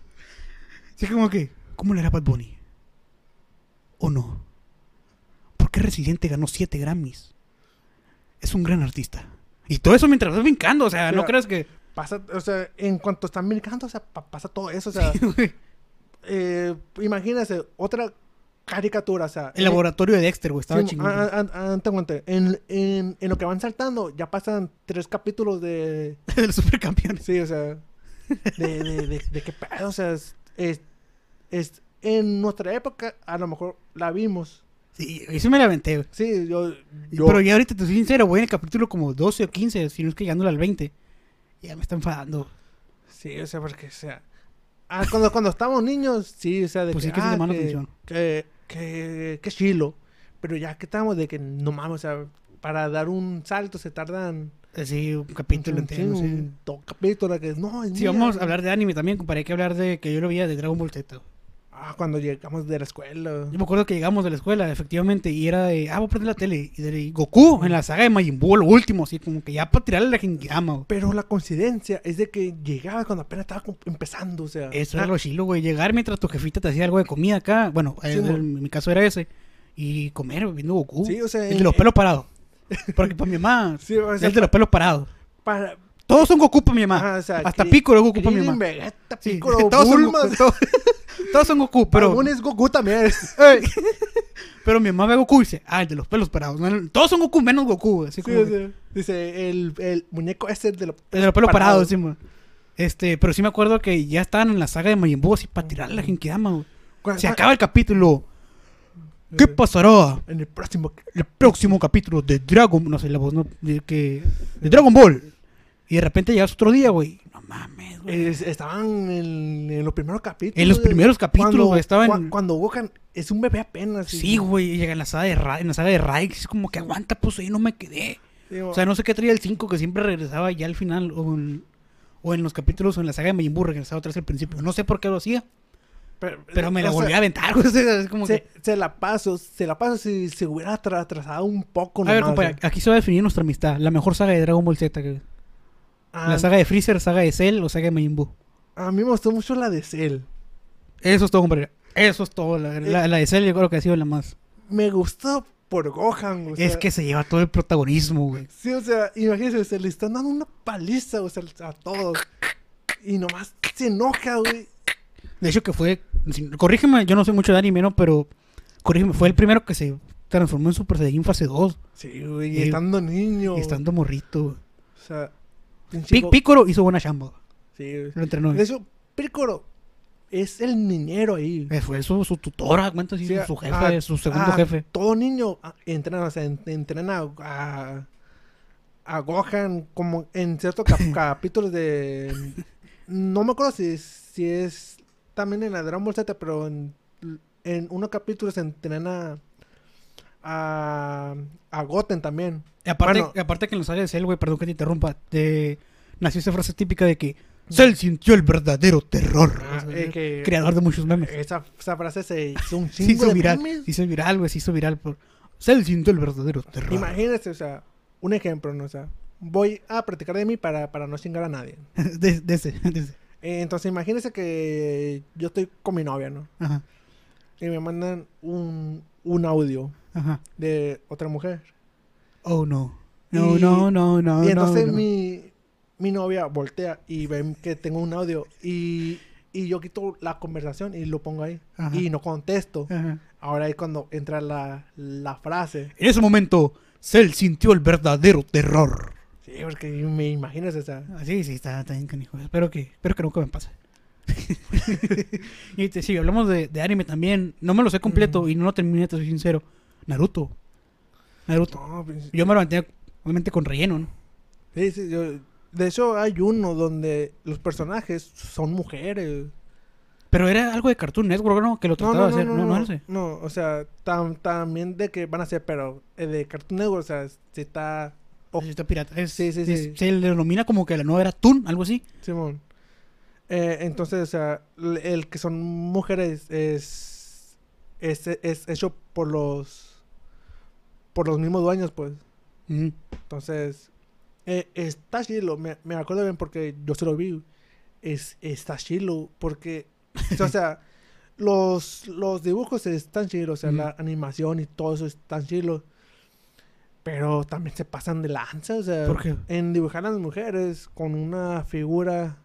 así como que, ¿cómo le hará Bad Bunny? ¿O no? ¿Por qué Residente ganó 7 Grammys? Es un gran artista. Y todo eso mientras vas brincando, o sea, no creas que... Pasa, o sea, en cuanto están brincando, o sea, pa- pasa todo eso, o sea, [LAUGHS] eh, imagínense, otra caricatura, o sea. El laboratorio de Dexter, güey, estaba Sí, chingón. ah, ah, ah, aguante. En, en, en lo que van saltando, ya pasan tres capítulos de. [LAUGHS] de los supercampeones. Sí, o sea. De, de, de, de qué pedo, o sea. Es, es, es- en nuestra época, a lo mejor la vimos. Sí, eso me la aventé, güey. Sí, yo. yo Pero ya ahorita te soy sincero, voy en el capítulo como 12 o 15, si no es que llegándole al 20. Ya me está enfadando. Sí, o sea, porque, o sea. Ah, cuando, cuando estábamos niños, sí, o sea, de Pues que. sí que ah, que, atención. que, que, que chilo. Pero ya que estamos de que no mames, o sea, para dar un salto se tardan. Sí, un capítulo entero. sí. un capítulo que no, Si vamos a hablar de anime también, comparé que hablar de que yo lo veía de Dragon Ball Z. Ah, cuando llegamos de la escuela. Yo me acuerdo que llegamos de la escuela, efectivamente, y era de, ah, voy a prender la tele. Y de Goku en la saga de Majin Buu, lo último, así como que ya para tirarle la Genkidama, güey. Pero la coincidencia es de que llegaba cuando apenas estaba empezando, o sea. Eso ah, era lo chilo, güey. Llegar mientras tu jefita te hacía algo de comida acá. Bueno, Sí, eh, en mi caso era ese. Y comer viendo Goku. Sí, o sea, el de los pelos parados. Porque para mi mamá, [LAUGHS] Sí, o sea, el de los pelos parados. para. Todos son Goku para mi mamá. Ajá, o sea, Hasta Piccolo es Goku para mi mamá. Vegeta, Sí, Piccolo, [LAUGHS] todos, son Goku, todos, todos son Goku, pero, Aún es Goku también. Ey. [LAUGHS] pero mi mamá ve a Goku y dice, ah, el de los pelos parados. No, Todos son Goku menos Goku. Así Sí, como que- sea, dice, el, el muñeco ese de los el de los pelos parados, sí, güey. Este, pero sí me acuerdo que ya estaban en la saga de Majin Buu así para tirarle la Genkidama, Se acaba el capítulo. ¿Qué pasará En el próximo. el próximo capítulo de Dragon, no sé la voz, no, de que de Dragon Ball. Y de repente llegas otro día, güey. Mames, güey. Es- estaban en, en los primeros capítulos. En los primeros capítulos, cuando- güey, estaba en- cua- Cuando Gohan es un bebé apenas. Sí, güey, y llega en la saga de Ra en la saga de Raik, es como que aguanta, pues ahí no me quedé. Sí, O sea, no sé qué traía el 5 que siempre regresaba ya al final o en, o en los capítulos o en la saga de Majin Buu regresaba otra vez al principio. No sé por qué lo hacía, pero me la sea, volví a aventar, [LAUGHS] güey. o sea, es como Se, que se la paso, se la paso si se hubiera atra- atrasado un poco. A ver, compadre, eh. aquí se va a definir nuestra amistad. La mejor saga de Dragon Ball Z. que- Ah, La saga de Freezer, saga de Cell o saga de Majin Buu. A mí me gustó mucho la de Cell. Eso es todo, compadre. Eso es todo. La, la- la de Cell yo creo que ha sido la más. Me gustó por Gohan. O sea, es que se lleva todo el protagonismo, güey. Sí, o sea, imagínense, se le están dando una paliza, o sea, a todos. Y nomás se enoja, güey. De hecho, que fue. corrígeme, yo no sé mucho de anime, ¿no? Pero. Corrígeme, fue el primero que se transformó en Super Saiyajin fase 2. Sí, güey, Y- estando niño. Y estando morrito. güey. O sea, pinche Pi- Go- Piccolo hizo buena chamba. Sí. Lo entrenó. De hecho, Piccolo es el niñero ahí. Eh, Fue su, su tutora, cuenta Sí, su jefe, su segundo jefe. Todo niño entrena, o sea, entrena a, a Gohan como en ciertos cap- [LAUGHS] capítulos de no me acuerdo si, si es también en la Dragon Ball Z, pero en, en unos capítulos entrena a, a Goten también. Y aparte, Bueno. aparte que en los de Cell, güey, perdón que te interrumpa, de... nació esa frase típica de que Cell sintió el verdadero terror. Ah, eh, que- Creador de muchos memes. Esa, esa frase se [LAUGHS] hizo un Se hizo viral, memes. se hizo viral, güey, se hizo viral por... Cell sintió el verdadero terror. Imagínense, o sea, un ejemplo, ¿no? O sea, voy a practicar de mí para, para no chingar a nadie. [LAUGHS] de, de ese, de ese. Eh, entonces, imagínense que yo estoy con mi novia, ¿no? Ajá, Y me mandan un, un audio ajá. de otra mujer. Oh, no. No, Y- no, no, no, y entonces no, no. Mi, mi novia voltea y ven que tengo un audio y, y yo quito la conversación y lo pongo ahí. Ajá. Y no contesto. Ajá. Ahora es cuando entra la, la frase. En ese momento, Cell sintió el verdadero terror. Sí, porque me imaginas esa. Ah, Sí, sí, está, está bien canijo. Espero que, espero que nunca me pase. [LAUGHS] y te, sí, hablamos de, de anime también. No me lo sé completo Ujú. y no lo terminé, te soy sincero. Naruto. Naruto. No, pues, Yo me lo mantenía, obviamente, con relleno, ¿no? sí, sí, yo- de hecho, hay uno donde los personajes son mujeres. Pero era algo de Cartoon Network, ¿no? Que lo trataba no, de hacer. no, No, no, no, sé. no, o sea, tam- también de que van a ser, pero eh, de Cartoon Network, o sea, si está... Oh, está pirata. Es- Sí, sí, es- sí. Se le denomina como que la nueva era Toon, algo así. Simón. Eh, entonces, o sea, el que son mujeres es, es, es hecho por los por los mismos dueños, pues. Entonces, eh, está chilo, me, me acuerdo bien porque yo se lo vi. Es, está chilo, porque, [LAUGHS] o sea, los, los dibujos están chilos, o sea, la animación y todo eso está chilo. Pero también se pasan de lanza, o sea, ¿Por qué? en dibujar a las mujeres con una figura,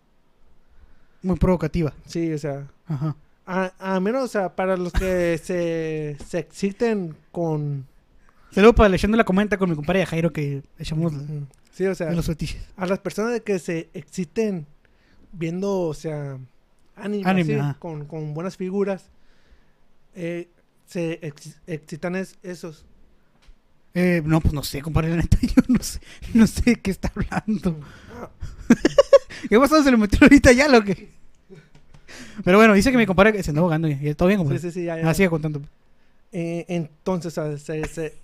Muy provocativa. sí, o sea, Ajá. a, a menos, o sea, para los que se, se exciten con... Saludos para leyendo la comenta con mi compadre Jairo que echamos. Sí, o sea, los fetiches. a las personas que se exciten viendo, o sea, anime, así, con, con buenas figuras, eh, se ex- excitan es- esos. Eh, no, pues no sé, compadre, la neta, [LAUGHS] yo no sé, no sé de qué está hablando. [LAUGHS] ¿Qué pasó? ¿Se lo metió ahorita ya lo que? Pero bueno, dice que mi compadre se anda ahogando y todo bien, Sí, compadre. sí, sí, ya, ya. Ah, sigue contando. Eh, entonces, se, se,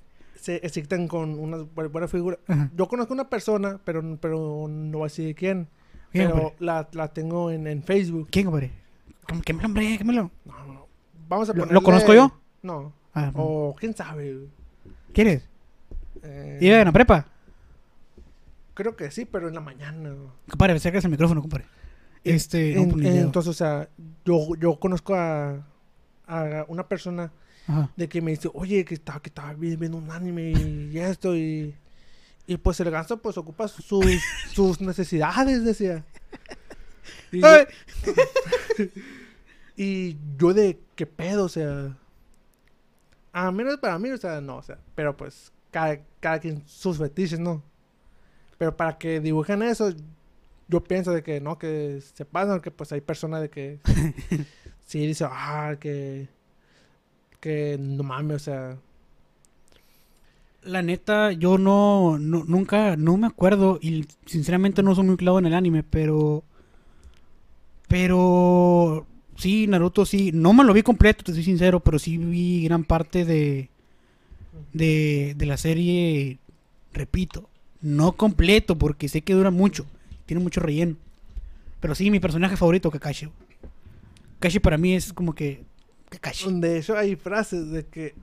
se excitan con una bu- buena figura. Ajá. Yo conozco una persona, pero, pero no voy a decir quién. ¿Quién, pero la, la tengo en, en Facebook. ¿Quién, compadre? ¿Qué- ¿Qué me hombre? ¿Qué me lo? No, no. Vamos a ¿Lo- ponerle... lo conozco yo? No. Ah, no. O quién sabe. ¿Quién es? Eh, ¿Iba en la prepa? Creo que sí, pero en la mañana. Compadre, acercas el micrófono, compadre. Este, no, En- entonces, o sea, yo, yo conozco a, a una persona Ajá. de que me dice, oye, que estaba, que estaba vi- viendo un anime y [LAUGHS] esto y... Y pues el ganso pues ocupa sus, [LAUGHS] sus necesidades, decía. Y yo, [LAUGHS] y yo de qué pedo, o sea... A menos para mí, o sea, no, o sea, pero pues cada, cada quien sus fetiches, ¿no? Pero para que dibujen eso, yo pienso de que no, que se pasan, que pues hay personas de que sí dice, ah, que que no mames, o sea, La neta, yo no, no, nunca, no me acuerdo y sinceramente no soy muy clavo en el anime, pero, pero, sí, Naruto sí, no me lo vi completo, te soy sincero, pero sí vi gran parte de, de, de la serie, repito, no completo porque sé que dura mucho, tiene mucho relleno, pero sí, mi personaje favorito, Kakashi. Kakashi para mí es como que, Kakashi. de hecho hay frases de que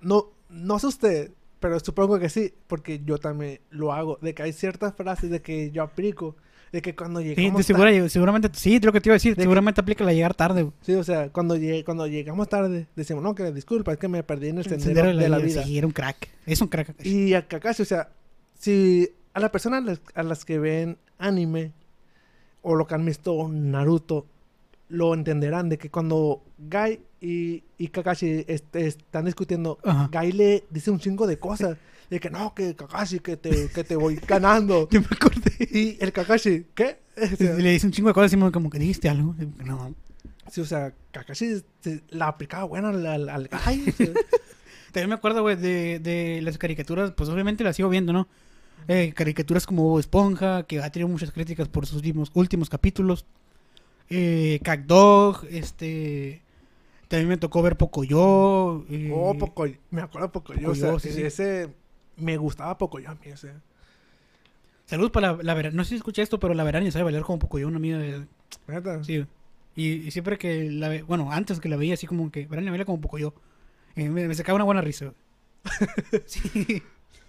no no sé usted, pero supongo que sí, porque yo también lo hago, de que hay ciertas frases de que yo aplico, de que cuando Sí, llegamos de segura- seguramente, sí, lo que te iba a decir, De que- seguramente aplica la llegar tarde. Sí, o sea, cuando, llegue- cuando llegamos tarde, decimos, no, que disculpa, es que me perdí en el El sendero sendero de la vida. Sí, era un crack. Es un crack. Kakashi. Y a Kakashi, o sea, si a las personas a las, a las que ven anime o lo que han visto Naruto, lo entenderán de que cuando Gai y, y Kakashi este, están discutiendo, Ajá. Gai le dice un chingo de cosas. De que no, que Kakashi, que te, que te voy ganando. [LAUGHS] Yo me acordé. y el Kakashi, ¿qué? O sea, Le dice un chingo de cosas y como que dijiste algo. No. sí, o sea, Kakashi se- la aplicaba buena al, al, al Gai. o sea. [LAUGHS] También me acuerdo, güey, de, de las caricaturas. Pues obviamente las sigo viendo, ¿no? Eh, caricaturas como Bob Esponja, que ha tenido muchas críticas por sus últimos, últimos capítulos. eh, Cagdog, este... También me tocó ver Pocoyo. eh, Oh, poco, me acuerdo poco yo, o sea, Pocoyo, sí, sí. ese me gustaba poco yo a mí, o sea. Saludos para la, la. No sé si escuché esto, pero la Verania sabe bailar como Pocoyo, una amiga de... Neta. Sí. Y, y siempre que la ve... Bueno, antes que la veía así como que Verania baila como Pocoyo. Eh, me, me sacaba una buena risa. [LAUGHS] sí.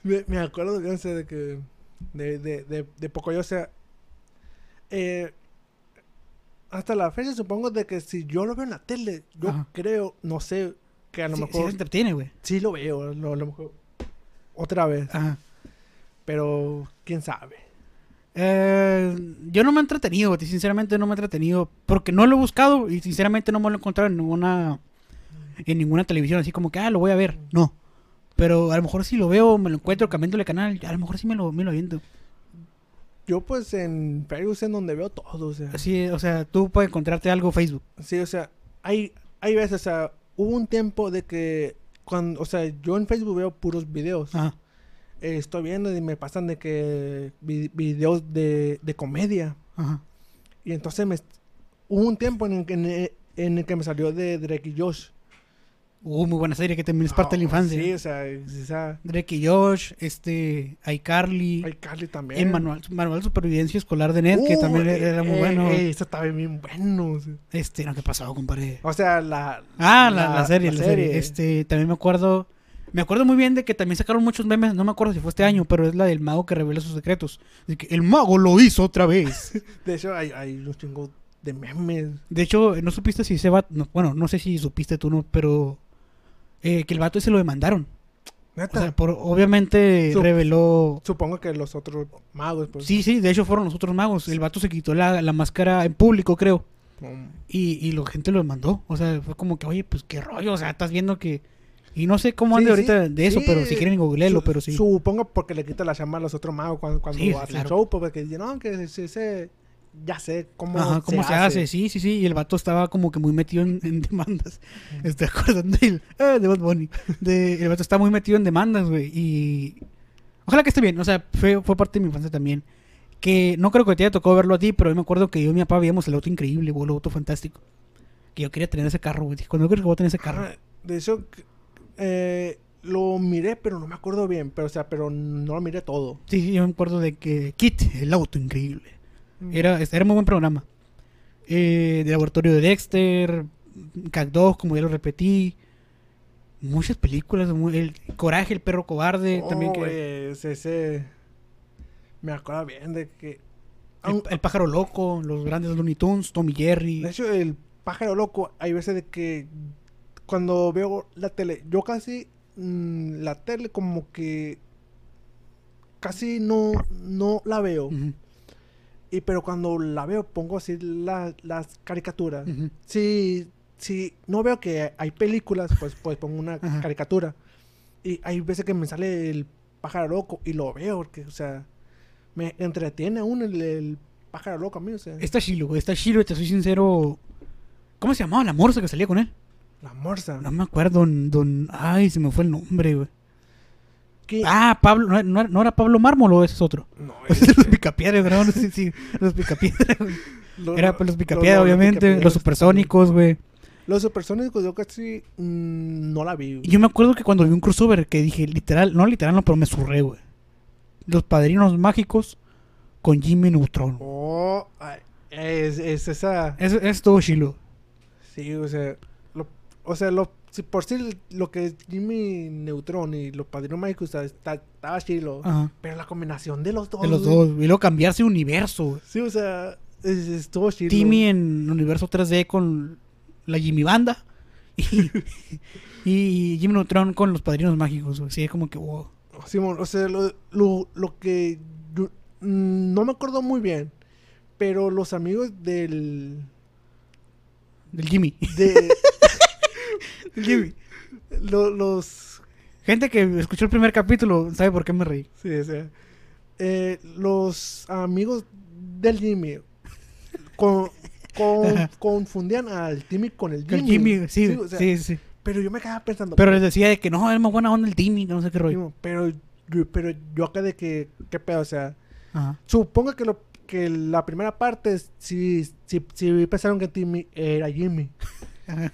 Me, me acuerdo, yo sé, de que. De, de, de, de Pocoyo, o sea. Eh, hasta la fecha, supongo de que si yo lo veo en la tele, yo Ajá. creo, no sé, que a lo Sí, sí mejor entretiene, güey. sí lo veo, lo- a lo mejor otra vez, Ajá. pero quién sabe. Eh, yo no me he entretenido, güey, sinceramente no me he entretenido porque no lo he buscado y sinceramente no me lo he encontrado en ninguna en ninguna televisión así como que ah lo voy a ver, no. Pero a lo mejor si lo veo, me lo encuentro cambiando de canal, a lo mejor sí me lo me lo aviento. Yo, pues en Facebook es en donde veo todo, o sea. Así, o sea, tú puedes encontrarte algo en Facebook. Sí, o sea, hay, hay veces, o sea, hubo un tiempo de que, cuando, o sea, yo en Facebook veo puros videos. Ajá. Eh, estoy viendo y me pasan de que vi- videos de, de comedia. Ajá. Y entonces me, hubo un tiempo en el, que- en el- en el que me salió de Drake y Josh. Uh, muy buena serie que también es parte de la infancia. Sí, o sea, esa, Drake y Josh, este, iCarly, hay Carly también. el manual, manual de supervivencia escolar de Ned, que Uh, también eh, era muy eh, bueno. eh, eso estaba bien bueno. o sea. Este, no, ¿qué pasó, compadre? O sea, la... Ah, la, la serie, la, serie. Este, también me acuerdo. Me acuerdo muy bien de que también sacaron muchos memes. No me acuerdo si fue este año, pero es la del mago que revela sus secretos. De que el mago lo hizo otra vez. [LAUGHS] De hecho, hay, hay un chingo de memes. De hecho, no supiste si vato. no, bueno, no sé si supiste tú, no, pero. Eh, que el vato ese lo demandaron. O Neta. sea, por, obviamente Sup- reveló. Supongo que los otros magos, pues... Sí, sí, de hecho fueron los otros magos. El vato se quitó la, la máscara en público, creo. Y, y la gente lo demandó. O sea, fue como que, oye, pues qué rollo. O sea, estás viendo que. Y no sé cómo ande sí, ahorita de eso, sí, pero si quieren googlearlo, pero sí. Supongo porque le quita la llama a los otros magos cuando, cuando hacen claro. show, pues, porque dicen, no, que se, se- ya sé cómo, Ajá, ¿cómo se, hace? Sí, sí, sí. Y el vato estaba como que muy metido en, en demandas. Estoy [LAUGHS] acordando del. Eh, de Bad Bunny. De, el vato está muy metido en demandas, güey. Y. Ojalá que esté bien. O sea, fue, fue parte de mi infancia también. Que no creo que te haya tocado verlo a ti, pero yo me acuerdo que yo y mi papá veíamos el auto increíble, güey, el auto fantástico. Que yo quería tener ese carro, güey. Cuando yo creo que voy a tener ese carro. Ah, de eso, eh, lo miré, pero no me acuerdo bien. Pero, o sea, pero no lo miré todo. Sí, sí, yo me acuerdo de que Kit, el auto increíble. Mm. Era, era muy buen programa. Eh, de laboratorio de Dexter, Cat como ya lo repetí. Muchas películas. el Coraje, el perro cobarde. también Oh, que, ese, ese- Me acuerdo bien de que... el, pájaro loco, los grandes Looney Tunes, Tommy Jerry. De hecho, el pájaro loco, hay veces de que cuando veo la tele, yo casi mm, la tele como que casi no, no la veo. Y pero cuando la veo pongo así la- las caricaturas. Si, si no veo que hay películas, pues, pues pongo una Ajá. caricatura. Y hay veces que me sale el pájaro loco y lo veo, porque, o sea, me entretiene aún el, el pájaro loco a mí, o sea, Está chilo, está chilo, te soy sincero. ¿Cómo se llamaba la morsa que salía con él? la morsa. No me acuerdo, don. don- ay, se me fue el nombre, güey. ¿Qué? Ah, Pablo, no, no era- no era Pablo Mármolo, ese es otro. No, [LAUGHS] es los picapiedras, ¿no? No sé si los picapiedras. güey. [LAUGHS] Lo- Era pues, los lo- picapiedras, obviamente. Los supersónicos, güey. Los supersónicos yo casi mm, no la vi. Y yo me acuerdo que cuando vi un crossover que dije, literal, no literal, no, pero me surré, güey. Los padrinos mágicos con Jimmy Neutron. Oh, es, es esa... Eso es todo chilo. Sí, o sea, lo- o sea, lo, si por sí lo que es Jimmy Neutron y los padrinos mágicos sea, está, estaba chilo. Ajá. Pero la combinación de los dos. De los güey. dos. Y luego cambiarse universo. Sí, o sea, es, estuvo chilo. Timmy en universo 3D con la Jimmy Banda. [LAUGHS] Y, y Jimmy Neutron con los padrinos mágicos, güey. Sí, es como que, wow. Simón, o sea, lo, lo, lo que yo- mm, no me acuerdo muy bien, pero los amigos del Del Jimmy. de [LAUGHS] [LAUGHS] Jimmy. lo- los Gente que escuchó el primer capítulo sabe por qué me reí. sí, o sea, eh, los amigos del Jimmy con, con- Ajá. [LAUGHS] confundían al Timmy con el El Jimmy. Jimmy, sí, o sea, sí, sí. Pero yo me quedaba pensando, Pero les decía de que no, es más buena onda el Timmy, que no sé qué rollo. Pero yo, pero yo acá de que qué pedo, o sea, Ajá. supongo que lo que la primera parte sí, sí, sí pensaron que Timmy era Jimmy. [LAUGHS] Ajá.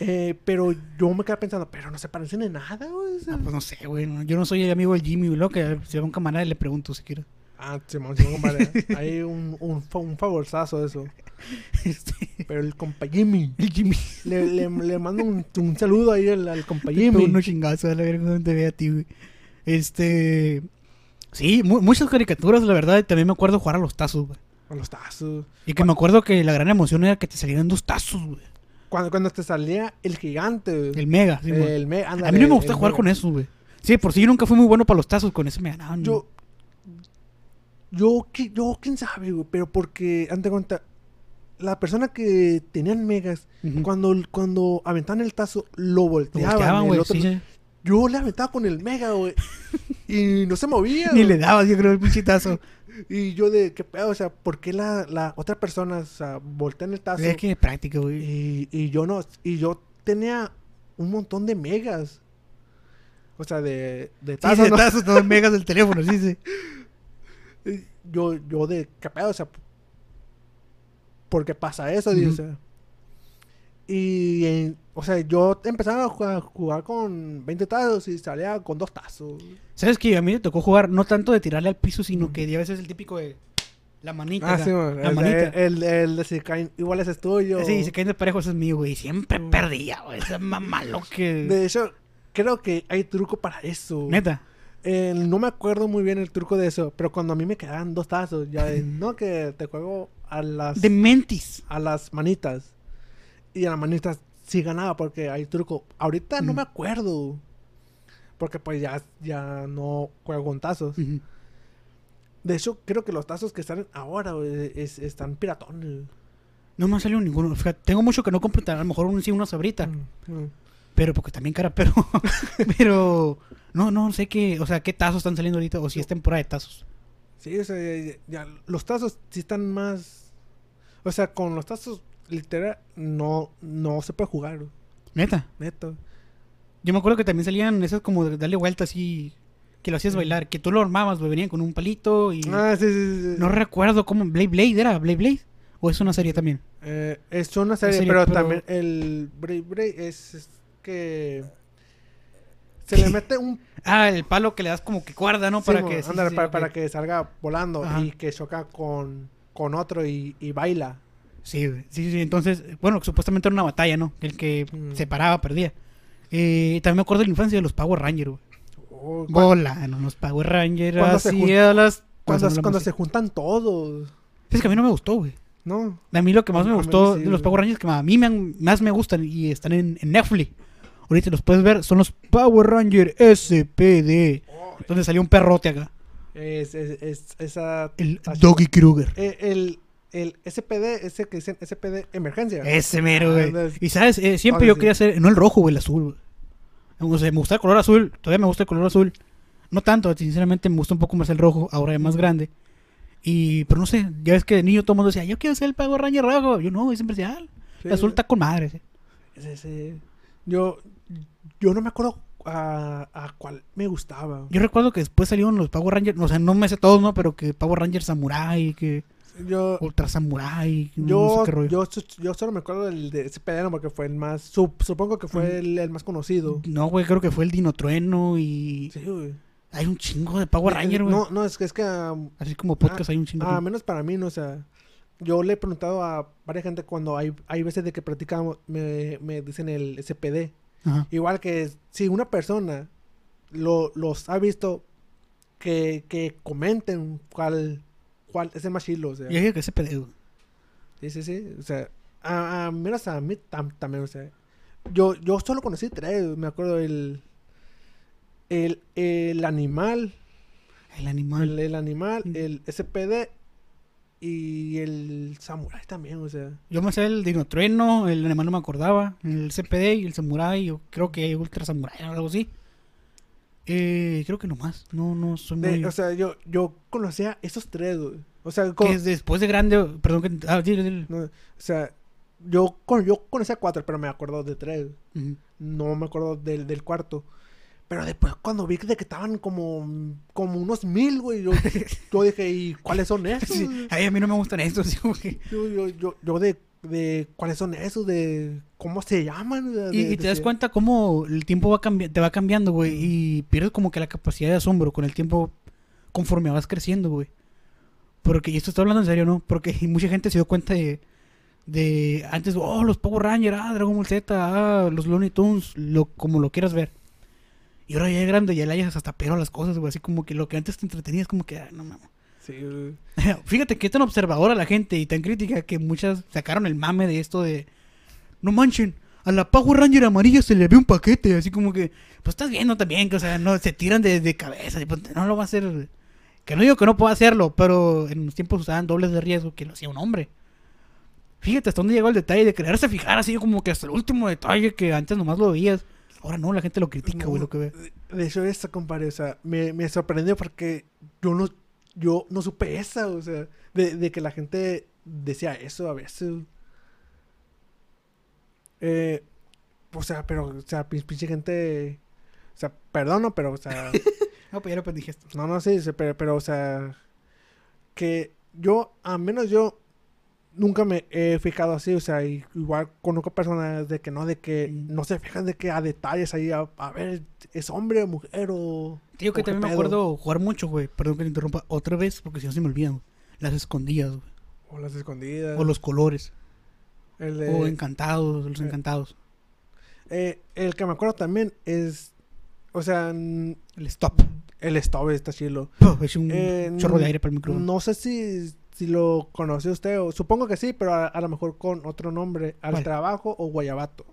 Eh, pero yo me quedé pensando, pero no se parecen en nada, güey. o sea. Ah, pues no sé, güey. no, Yo no soy amigo del Jimmy, güey. Que si va un camarada le pregunto si quiere. Ah, Simón, Simón, compadre. Hay un, un, un favorzazo de eso. [LAUGHS] Este, Pero el compa Jimmy. el Jimmy. Le, le, le mando un, un saludo ahí al, al compa Jimmy. Unos chingazos a la verga donde ve a ti, güey. Este. Sí, mu- muchas caricaturas, la verdad. También me acuerdo jugar a los tazos, güey. Con los tazos. Y que me acuerdo que la gran emoción era que te salieran dos tazos, güey. Cuando, cuando te salía el gigante. El mega, sí, güey. el me, A mí no me gusta jugar con eso, güey. Sí, por si yo nunca fui muy bueno para los tazos, con eso me ganaban. Yo. Yo, qui- yo, quién sabe, güey. Pero porque, ante cuenta, la persona que tenían megas, Ujú. cuando, cuando aventaban el tazo, lo Lo volteaban. volteaban, el güey. otro- sí, sí. Yo le aventaba con el mega, güey. [LAUGHS] y no se movía. Ni le dabas, yo creo, el pinche tazo. [LAUGHS] Y yo de, ¿qué pedo? O sea, ¿por qué la, la otra persona, o sea, voltean el tazo? Es que es práctica, güey. Y, y yo no, y yo tenía un montón de megas. O sea, de, de tazos, sí, ¿no? tazos, [LAUGHS] megas del teléfono, sí, sí. Yo, yo de, ¿qué pedo? O sea, ¿por qué pasa eso? Digo, o Ujú. sea. Y, en- o sea, yo empezaba a jugar, jugar con 20 tazos y salía con dos tazos. ¿Sabes que A mí me tocó jugar no tanto de tirarle al piso, sino que a veces el típico de la manita. Ah, sí, man, la el, manita. el, el de si caen, igual ese es tuyo. Sí, se caen de parejo, ese es mío, güey. Siempre Mm. perdía, güey. Ese es más malo que. [LAUGHS] De hecho, creo que hay truco para eso. Neta. Eh, no me acuerdo muy bien el truco de eso, pero cuando a mí me quedaban dos tazos, ya de, [LAUGHS] no que te juego a las De mentis. a las manitas. Y a las manitas sí ganaba porque hay truco. Ahorita no me acuerdo. Porque pues ya, ya no juego con tazos. De hecho, creo que los tazos que están ahora es- están piratones. No me ha salido ninguno. Fíjate, tengo mucho que no compro, a lo mejor un sí, una sabrita. Mm, mm. Pero porque también cara, pero. [LAUGHS] pero. No, no sé qué. O sea, qué tazos están saliendo ahorita. O si es temporada de tazos. Sí, o sea, ya, ya- los tazos sí están más... O sea, con los tazos, literal, no, no se puede jugar, Neta. neto. Yo me acuerdo que también salían esas como de darle vuelta así. Que lo hacías bailar. Que tú lo armabas, güey. Venían con un palito y. Ah, sí, sí, sí. No recuerdo cómo. Blade Blade era. Blade Blade. O es una serie también. Eh, es una serie, serie, pero, pero- también el Brave Brave es, es que se le [LAUGHS] mete un Ah, el palo que le das como que cuerda, ¿no? Para que. sí, sí, para, para que salga volando Ajá. y que choca con, con otro y, y baila. Sí, sí, sí. Entonces, bueno, supuestamente era una batalla, ¿no? El que Mm. se paraba perdía. Eh, también me acuerdo de la infancia de los Power Rangers, güey. Oh, Bola, no, los Power Rangers. Cuando se las. cuando, cuando se juntan todos, Es que a mí no me gustó, güey. ¿no? A mí lo que más me gustó sí, de los. Power Rangers que a mí me han- más me gustan y están en, en Netflix. Ahorita los puedes ver, son los Power Ranger SPD. Donde salió un perrote acá. Es, es, es- esa... El Doggy Kruger. Eh, el, el SPD, ese que dicen SPD emergencia. Ese mero, güey. Ah, Y sabes, Eh, siempre Ah, yo sí. quería hacer, no el rojo, güey, el azul. O sea, me gusta el color azul, todavía me gusta el color azul. No tanto, sinceramente me gusta un poco más el rojo, ahora es más grande. Y, pero no sé, ya ves que de niño todo el mundo decía, yo quiero ser el Power Ranger rojo. Yo no, es especial. Sí, El azul está con madre. sí. ese- ese- Yo, yo no me acuerdo a, a cuál me gustaba. Yo recuerdo que después salieron los Power Rangers, o sea, no me sé todos, ¿no? Pero que Power Ranger Samurai, que Yo, Ultra Samurai, no yo, sé qué rollo. yo, solo me acuerdo del de SPD ¿no? porque fue el más, sup- supongo que fue el, el más conocido. No, güey, creo que fue el Dino Trueno y Sí, güey. hay un chingo de Power Ranger, güey. No, no, es que es que um, Así como podcast hay un chingo. a menos para mí, no, o sea, yo le he preguntado a varias gente cuando hay, hay veces de que practicamos, me, me dicen el SPD. Ajá. Igual que si una persona lo, los ha visto, que, que comenten cuál, cuál es el más chilo, o sea. Yo digo que ese pedo. Sí, sí, sí. O sea, a, a menos a mí tam- también, o sea. Yo, yo solo conocí tres, me acuerdo, el, el, el animal, El animal. el, el animal, Mm. el SPD y el samurai también, o sea. Yo me sé el Dino Trueno, el animal no me acordaba, el CPD y el Samurai, yo creo que Ultra Samurai o algo así. Eh, creo que nomás, no, no soy De- muy... o sea, yo, yo conocía esos tres, güey. O sea, que es después de grande, perdón que... Ah, dile, dile. no, o sea, yo, con, yo conocía cuatro, pero me acuerdo de tres. No me acuerdo del, del cuarto. Pero después cuando vi que de que estaban como, como unos mil, güey, yo, [LAUGHS] yo dije, ¿y cuáles son [LAUGHS] esos? Sí, ay, a mí no me gustan estos. como [LAUGHS] Yo, yo, yo, yo de, de cuáles son esos, de cómo se llaman. de- Y, de- y te das cuenta cómo el tiempo va te va cambiando, güey. Y pierdes como que la capacidad de asombro con el tiempo conforme vas creciendo, güey. Porque, y esto estoy hablando en serio, ¿no? Porque [LAUGHS] mucha gente se dio cuenta de, de antes, oh, los Power Rangers, ah, Dragon Ball Z, ah, los Looney Tunes, lo, como lo quieras ver. Y ahora ya es grande, ya le hayas hasta pero a las cosas, güey. Así como que lo que antes te entretenía es como que, ah, no mames. Sí. [LAUGHS] Fíjate que es tan observadora la gente y tan crítica que muchas sacaron el mame de esto de. No manchen, a la Power Ranger amarilla se le ve un paquete. Así como que, pues estás viendo también que, o sea, no se tiran de, de cabeza. pues, no lo va a hacer. Que no digo que no pueda hacerlo, pero en los tiempos usaban dobles de riesgo que lo hacía un hombre. Fíjate hasta dónde llegó el detalle de quererse fijar así como que hasta el último detalle que antes nomás lo veías. Ahora no, la gente lo critica, güey, No, lo que ve. De hecho, esa, compadre, o sea, me, me sorprendió porque yo no, yo no supe esa, o sea, de, de que la gente decía eso a veces. Eh, o sea, pero, o sea, pin- pinche gente, o sea, perdono, pero, o sea, [LAUGHS] No, pues ya lo no, no, sí, pero, pero, o sea, que yo, al menos yo, nunca me he fijado así, o sea, igual conozco personas de que no, de que no se fijan de que a detalles ahí, a, a ver, es hombre o mujer o... Tío, que también me acuerdo jugar mucho, güey. Perdón que te interrumpa otra vez, porque si no se me olvidan. Las escondidas, güey. O las escondidas. O los colores. el, de- O encantados, los eh. encantados. eh, el que me acuerdo también es... O sea, El stop. el stop está chilo. Puh, Es un Eh, chorro de aire para el micrófono. No sé si, si lo conoció usted, o supongo que sí, pero a, a lo mejor con otro nombre. Al ¿Cuál? trabajo o guayabato.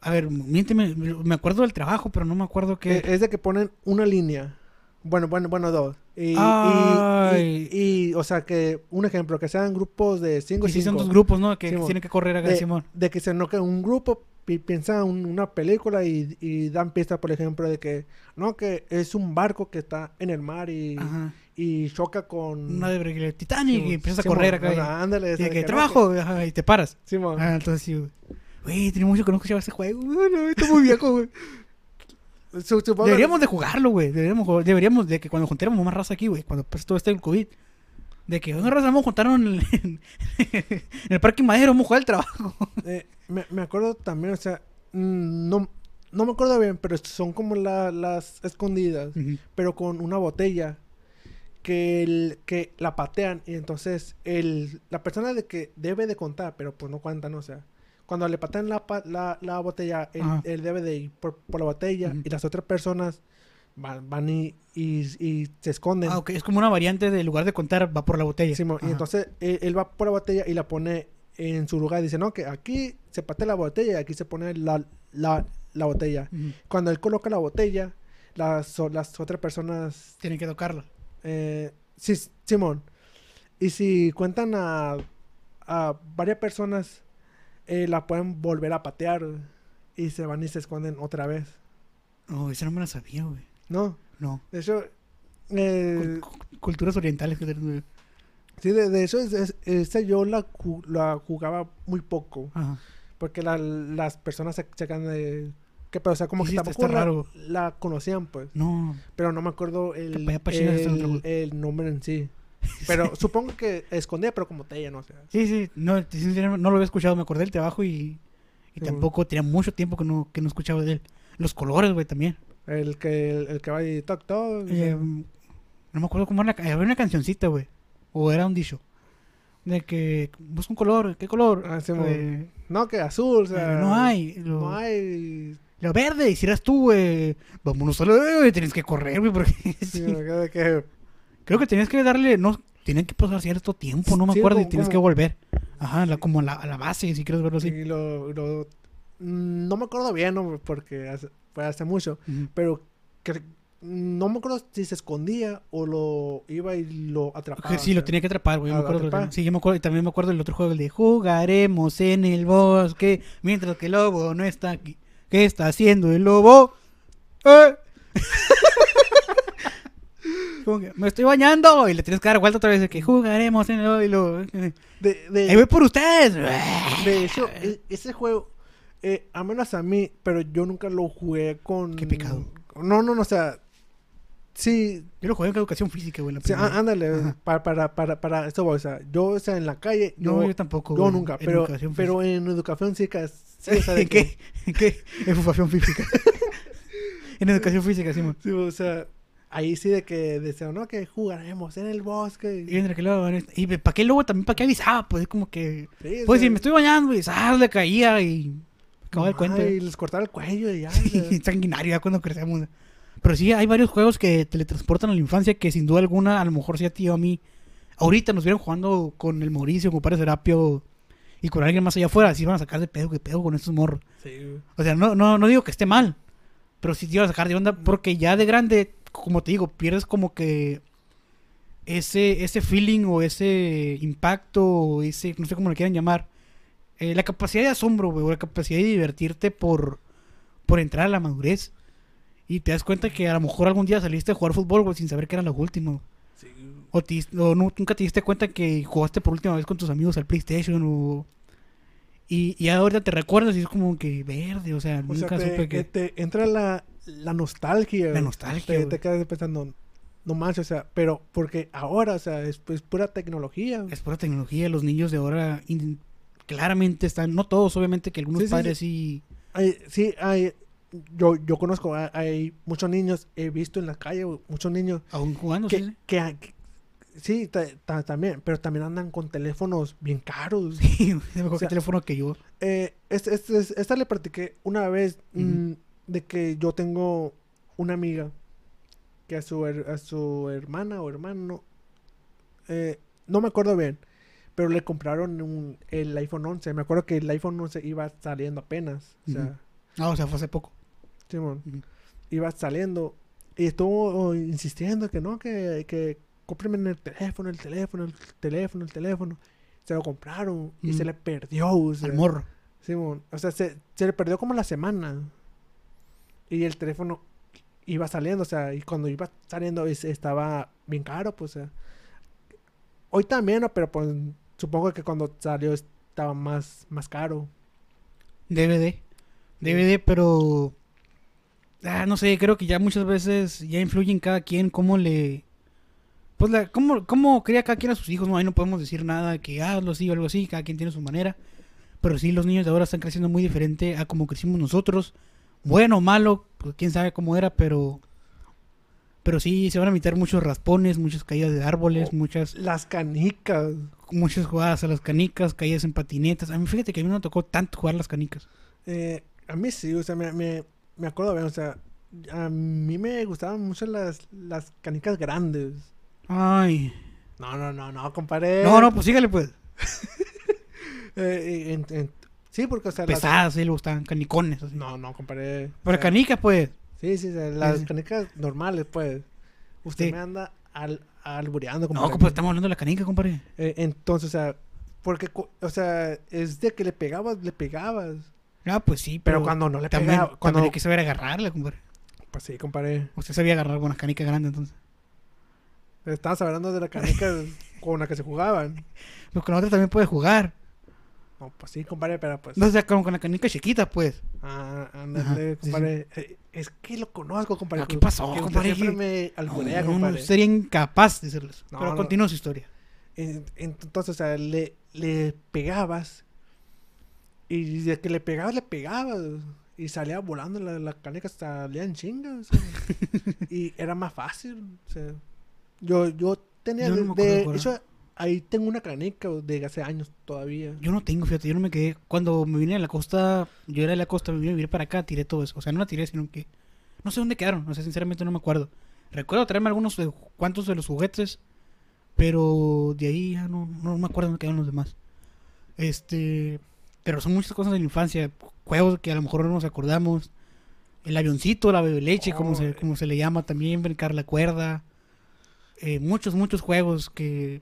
A ver, miénteme. Me acuerdo del trabajo, pero no me acuerdo que. Eh, es de que ponen una línea. Bueno, bueno, bueno, dos. Y, y- y, y, o sea, que un ejemplo, que sean grupos de cinco y si son cinco. dos grupos, ¿no? Que, Simón. tienen que correr acá, de, Simón. de que se no que un grupo pi- piensa un- una película y, y dan pistas, por ejemplo, de que no, que es un barco que está en el mar y, Ajá. Y choca con Una de Titanic y empiezas a correr acá. ándale, y, de que no, trabajo, ajá, y te paras. Simón. Ah, entonces sí, güey. Güey, tiene mucho que no escuchaba ese juego. Uy, no, está muy viejo, güey. [LAUGHS] Deberíamos de jugarlo, güey. Deberíamos, jugar- deberíamos de que cuando juntáramos más raza aquí, güey, cuando pase todo este COVID, de que una raza vamos a juntarnos en el, [LAUGHS] en el Parque Madero, vamos a jugar el trabajo. [LAUGHS] Eh, me, me acuerdo también, o sea, mm, no, no me acuerdo bien, pero son como la- las escondidas, pero con una botella que, el- que la patean y entonces el, la persona de que debe de contar, pero pues no cuentan, o sea, cuando le patean la, la, la botella, él, él debe de ir por, por la botella Ujú. y las otras personas van, van y, y, y se esconden. Ah, ok, es como una variante de lugar de contar, va por la botella. Simón, y entonces él, él va por la botella y la pone en su lugar. Dice, no, que aquí se patea la botella y aquí se pone la, la, la botella. Ujú. Cuando él coloca la botella, las, las otras personas... Tienen que tocarla. Eh, sí, Simón. Y si cuentan a, a varias personas, eh, la pueden volver a patear y se van y se esconden otra vez. No, esa no me la sabía, güey. No, No. de hecho... eh, Cul- cu- culturas orientales que tenemos. sí, de, de hecho, es- es- esa yo la, ju- la jugaba muy poco. Ajá. Porque la- las personas se, se quedan de... ¿Qué pedo? O sea, como que está- tampoco la, raro. la conocían, pues. No. Pero no me acuerdo el, el, el nombre en sí. Pero [LAUGHS] supongo que escondía, pero como tella, no sé. Sí, sí, no, no lo había escuchado, me acordé del trabajo y, y Sí, tampoco tenía mucho tiempo que no, que no escuchaba de él. Los colores, güey, también. El que, el, el que va y toc toc. Eh, no me acuerdo cómo era Había una cancioncita, güey. O era un dicho. De que busca un color, ¿qué color? Ah, sí, Eh, no, que azul, o sea. eh, no hay. Lo, No hay. Lo verde, y si eras tú, güey. Vámonos a la güey, tienes que correr, güey, porque [LAUGHS] Sí, sí. que. creo que tenías que darle, no, tienen que pasar cierto tiempo, no me Sí, acuerdo, y como- tienes que volver. Ajá, la- como a la, a la base, si quieres verlo así. Y lo, lo- mm, no me acuerdo bien, ¿no? porque hace- fue hace mucho. Ujú. Pero que- no me acuerdo si se escondía o lo iba y lo atrapaba. Sí, lo tenía que atrapar, güey. Ah, me ¿lo acuerdo, sí, yo me acuerdo. Y también me acuerdo del otro juego, el de jugaremos en el bosque mientras que el lobo no está aquí. ¿Qué está haciendo el lobo? ¡Eh! [LAUGHS] Que, me estoy bañando y le tienes que dar vuelta otra vez de que jugaremos en el y lo De, de, ¡Ahí voy por ustedes! de hecho, e- ese juego Eh, a menos a mí, pero yo nunca lo jugué con... Qué pecado. No, no, no, o sea... Sí, Yo lo jugué en educación física, güey. sí, ándale, para, para, para, para esto, o sea, yo, o sea, en la calle, No, yo, yo tampoco. yo güey, nunca, pero, pero en educación física, sí, o sea, [LAUGHS] [LAUGHS] ¿En qué? ¿En qué? [LAUGHS] En educación física. en educación física, sí, man. sí, o sea, ahí sí de que decían, no, que jugaremos en el Y bosque. entre que luego, este, y para qué luego también, para qué avisaba, pues es como que. Sí, Pues sea, si me estoy bañando y ¡zas! le caía y. Acababa el cuento. ay, les cortaba el cuello y ya. Sí, sanguinario ya cuando crecemos. Pero sí, hay varios juegos que teletransportan a la infancia que sin duda alguna, a lo mejor sí a ti o a mí, ahorita nos vieron jugando con el Mauricio, con Padre Serapio y con alguien más allá afuera, sí van a sacar de pedo, que pedo con estos morros. Sí. O sea, no, no, no digo que esté mal, pero sí te iba a sacar de onda porque ya de grande, como te digo, pierdes como que ese, ese feeling o ese impacto o ese, no sé cómo le quieran llamar, eh, la capacidad de asombro, güey, o la capacidad de divertirte por, por entrar a la madurez. Y te das cuenta que a lo mejor algún día saliste a jugar fútbol, güey, sin saber que era lo último. Sí. O, te- o nu- nunca te diste cuenta que jugaste por última vez con tus amigos al PlayStation o... Y, y ahorita te recuerdas y es como que verde, o sea, O sea, nunca te, supe que te entra la, la nostalgia. La nostalgia, Te, te quedas pensando, no manches, o sea, pero porque ahora, o sea, es, es pura tecnología. Es pura tecnología, los niños de ahora in- claramente están, no todos, obviamente que algunos Sí, padres sí... Hay- sí, hay, yo, yo conozco, hay, hay muchos niños, he visto en la calle, muchos niños aún jugando, que, sí, que, que- sí, ta- ta- también, pero también andan con teléfonos bien caros. sí. Sí, mejor O sea, teléfono que yo. Eh, este, este- es- esta le practiqué una vez mm, de que yo tengo una amiga que a su, a su hermana o hermano, eh, no me acuerdo bien, pero le compraron un- el iPhone 11. Me acuerdo que el iPhone 11 iba saliendo apenas. O sea. Ah, o sea, fue hace poco. Simón, Ujú. iba saliendo y estuvo insistiendo que no, que, que cómprenme el teléfono, el teléfono, el teléfono, el teléfono. Se lo compraron y se le perdió. o sea, Al morro. Simón, o sea, se, se le perdió como la semana. Y el teléfono iba saliendo, o sea, y cuando iba saliendo es- estaba bien caro, pues, o sea. Hoy también, ¿no? Pero pues supongo que cuando salió estaba más, más caro. DVD. DVD, pero... Ah, no sé, creo que ya muchas veces ya influye en cada quien cómo le... Pues la, cómo, cómo cría cada quien a sus hijos, no, ahí no podemos decir nada que hazlo así o algo así, cada quien tiene su manera. Pero sí, los niños de ahora están creciendo muy diferente a como crecimos nosotros. Bueno o malo, pues quién sabe cómo era, pero... Pero sí, se van a meter muchos raspones, muchas caídas de árboles, Oh. muchas Las canicas. muchas jugadas a las canicas, caídas en patinetas. A mí fíjate que a mí no me tocó tanto jugar las canicas. eh, a mí sí, o sea, me, me, me acuerdo bien, o sea, a mí me gustaban mucho las, las canicas grandes. Ay. No, no, no, no, compadre. No, no, pues sígale pues. [LAUGHS] Eh, en- en- sí, porque, o sea, las- Pesadas, sí le gustan, canicones. Así. No, no, compadre. Pero sea, canicas, pues. Sí, sí, las sí. canicas normales, pues. Usted Sí. me anda al, albureando, No, compadre. compadre, estamos hablando de la canica, compadre. Eh, entonces, o sea, porque, o sea, es de que le pegabas, le pegabas. Ah, pues sí, Pero, pero, cuando no le también, pegaba, cuando... también hay que saber agarrarla, compadre. Pues sí, compadre. Usted sabía agarrar buenas canicas grandes, entonces. Estabas hablando de las canicas [LAUGHS] con las que se jugaban. Pero con la otra también puedes jugar. No, pues sí, compadre, pero pues... No, o sea, como con la canica chiquita, pues. Ah, ándale, sí, compadre. Eh, Es que lo conozco, compadre. ¿qué pasó, que compadre? Siempre ¿Qué- me alburea, No, sería incapaz de hacerles. No, pero continúa su historia. En- Entonces, o sea, le, le pegabas. Y de que le pegabas, le pegabas. Y salía volando la, la canica, salía en chingas. [LAUGHS] y era más fácil. O sea, yo, yo tenía. Yo no de, de hecho, ahí tengo una canica de hace años todavía. Yo no tengo, fíjate, yo no me quedé. Cuando me vine a la costa, yo era de la costa, me vine a vivir para acá, tiré todo eso. O sea, no la tiré, sino que. No sé dónde quedaron, o sea, sinceramente no me acuerdo. Recuerdo traerme algunos de cuantos de los juguetes, pero de ahí ya no, no me acuerdo dónde quedaron los demás. Este. Pero son muchas cosas de la infancia, juegos que a lo mejor no nos acordamos. El avioncito, la bebe leche, como, se, como se le llama también, brincar la cuerda. Eh, muchos, muchos juegos que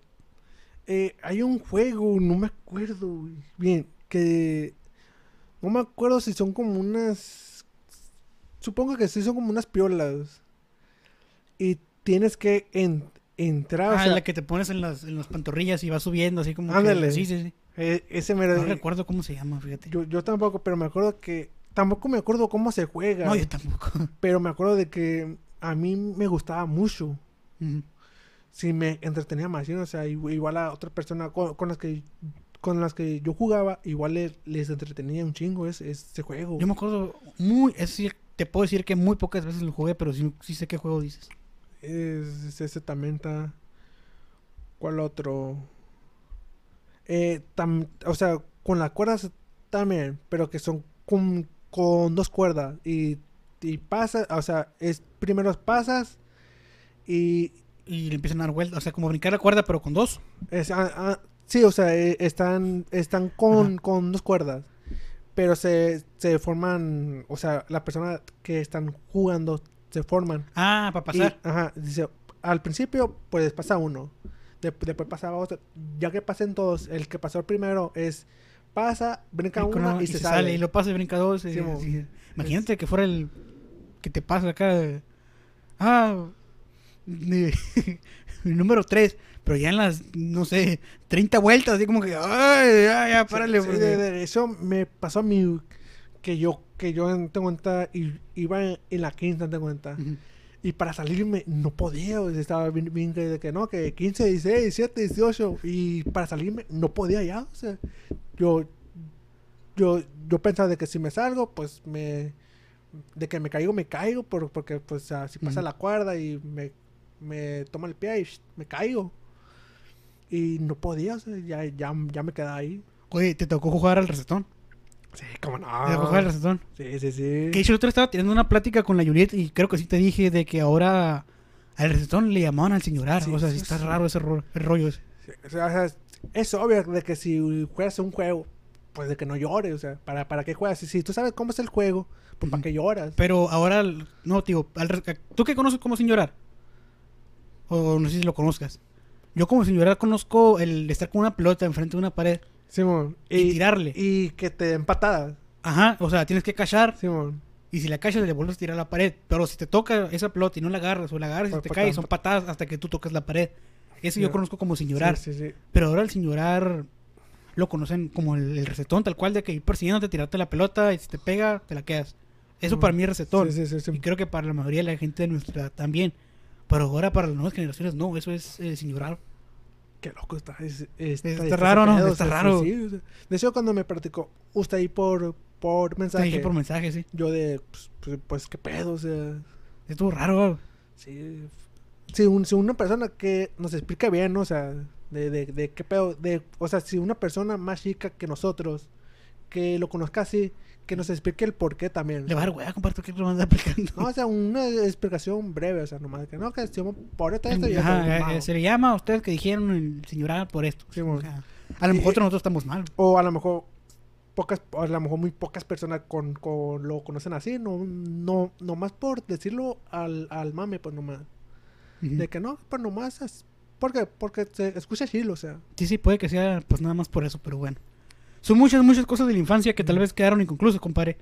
Eh, hay un juego, no me acuerdo bien, que no me acuerdo si son como unas, supongo que sí son como unas piolas y tienes que en- entrar, o Ah, sea, la que te pones en las, en las pantorrillas y vas subiendo así como que- Ándale. sí, sí, sí. Eh, ese me No recuerdo cómo se llama, fíjate. Yo, yo tampoco, pero me acuerdo que. Tampoco me acuerdo cómo se juega. No, yo tampoco. Pero me acuerdo de que a mí me gustaba mucho. Ujú. Sí, me entretenía más. ¿sí? O sea, igual a otra persona con, con las que con las que yo jugaba, igual le- les entretenía un chingo ese, ese juego. Yo me acuerdo muy, es decir, te puedo decir que muy pocas veces lo jugué, pero sí, sí sé qué juego dices. Es, es ese también está. ¿Cuál otro? Eh, tam- o sea, con las cuerdas también, pero que son con, con dos cuerdas. Y, y pasas, o sea, es primero pasas y. Y le empiezan a dar vueltas, o sea, como brincar la cuerda, pero con dos. es- ah, ah, sí, o sea, eh, están, están con, con dos cuerdas. Pero se, se forman, o sea, las personas que están jugando se forman. Ah, para Y, pasar. ajá, dice, al principio, pues pasa uno. De- después pasa otro. Ya que pasen todos, el que pasó primero es pasa, brinca una uno y, se, sale. Y lo pasa y brinca dos. y- Sí, sí. Imagínate que fuera el que te pasa acá. Ah, [LAUGHS] número 3. Pero ya en las, no sé, 30 vueltas, así como que, ay, ya, ya, párale. Sí, porque- eso me pasó a mí que yo que yo tengo cuenta y iba en, en la quinta tengo cuenta y para salirme no podía estaba bien, bien que, de que no que 15 16 17 18 y para salirme no podía ya o sea yo yo yo pensaba de que si me salgo pues me de que me caigo me caigo por- porque pues o sea, si pasa la cuerda y me me toma el pie y me caigo y no podía o sea, ya ya ya me quedaba ahí Oye, te tocó jugar al recetón. sí cómo no Te tocó jugar al recetón. sí sí sí Que el otro estaba teniendo una plática con la Juliet y creo que sí te dije de que ahora al recetón le llamaban al señorar. Sí, o sea, sí, sí está sí. raro ese ro- el rollo ese. O sea, es obvio de que si juegas un juego, pues de que no llores, o sea, ¿para, para qué juegas? Si, si tú sabes cómo es el juego, pues ¿para Ujú. qué lloras? Pero ahora, no, digo, al ¿tú qué conoces como sin llorar? O no sé si lo conozcas. Yo como llorar conozco el estar con una pelota enfrente de una pared Simón. y, tirarle. Y que te den patadas, Ajá, o sea, tienes que cachar Simón. y si la cachas le vuelves a tirar a la pared. Pero si te toca esa pelota y no la agarras o la agarras y te patadas, cae, son patadas hasta que tú tocas la pared. Eso yo conozco como sin llorar. Sí, sí, sí. Pero ahora el sin llorar lo conocen como el, el recetón, tal cual de que ir persiguiéndote, tirarte la pelota y si te pega, te la quedas. Eso para mí es recetón. Sí, sí, sí, sí. Y creo que para la mayoría de la gente de nuestra también. Pero ahora para las nuevas generaciones no, eso es eh, sin llorar. Qué loco está. es- Está raro, ¿no? Está raro. sí, sí. De hecho, cuando me platicó usted ahí por, por Te mensaje, dije por mensaje, sí. yo de, pues, pues, pues, qué pedo, o sea, Estuvo raro. Sí. Si, un- si una persona que nos explica bien, ¿no? o sea, de, de, de qué pedo, de, o sea, si una persona más chica que nosotros, que lo conozca así, que nos explique el por qué también. Le va a dar hueá, comparto que lo anda aplicando. [LAUGHS] No, o sea, una explicación breve, o sea, nomás que no, que si por esto, esto y esto. Ajá, eh, eh, se le llama a ustedes que dijeron el llorar por esto. Sí, a lo Y- mejor nosotros estamos mal. O a lo mejor pocas, a lo mejor muy pocas personas con, con lo conocen así, no, no, nomás por decirlo al, al mame, pues nomás. Ujú. De que no, pues nomás es, porque, porque se escucha chilo, o sea. Sí, sí, puede que sea pues nada más por eso, pero bueno. Son muchas, muchas cosas de la infancia que tal vez quedaron inconclusas, compadre.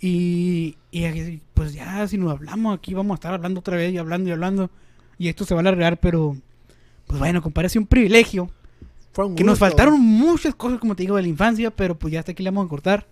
Y, y pues ya, si nos hablamos aquí, vamos a estar hablando otra vez y hablando y hablando. Y esto se va a alargar, pero pues bueno, compadre, ha sido un privilegio. Fue un Que nos faltaron muchas cosas, como te digo, de la infancia, pero pues ya hasta aquí le vamos a cortar.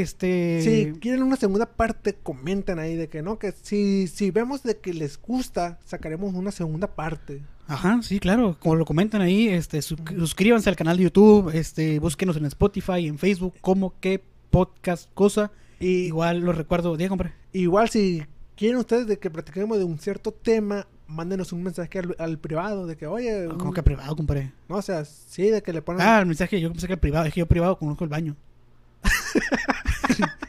Este. Si quieren una segunda parte, comenten ahí de que no, que si, si vemos de que les gusta, sacaremos una segunda parte. Ajá, sí, claro, como lo comentan ahí, este, su- suscríbanse al canal de YouTube, este, búsquenos en Spotify, en Facebook, como que podcast cosa. Y Igual lo recuerdo, diga, compadre. igual si quieren ustedes de que platiquemos de un cierto tema, mándenos un mensaje al, al privado de que, oye, Ah, Como que privado, compadre. no, o sea, sí, de que le ponen... Ah, el mensaje, yo pensé que el privado, es que yo privado conozco el baño. [LAUGHS]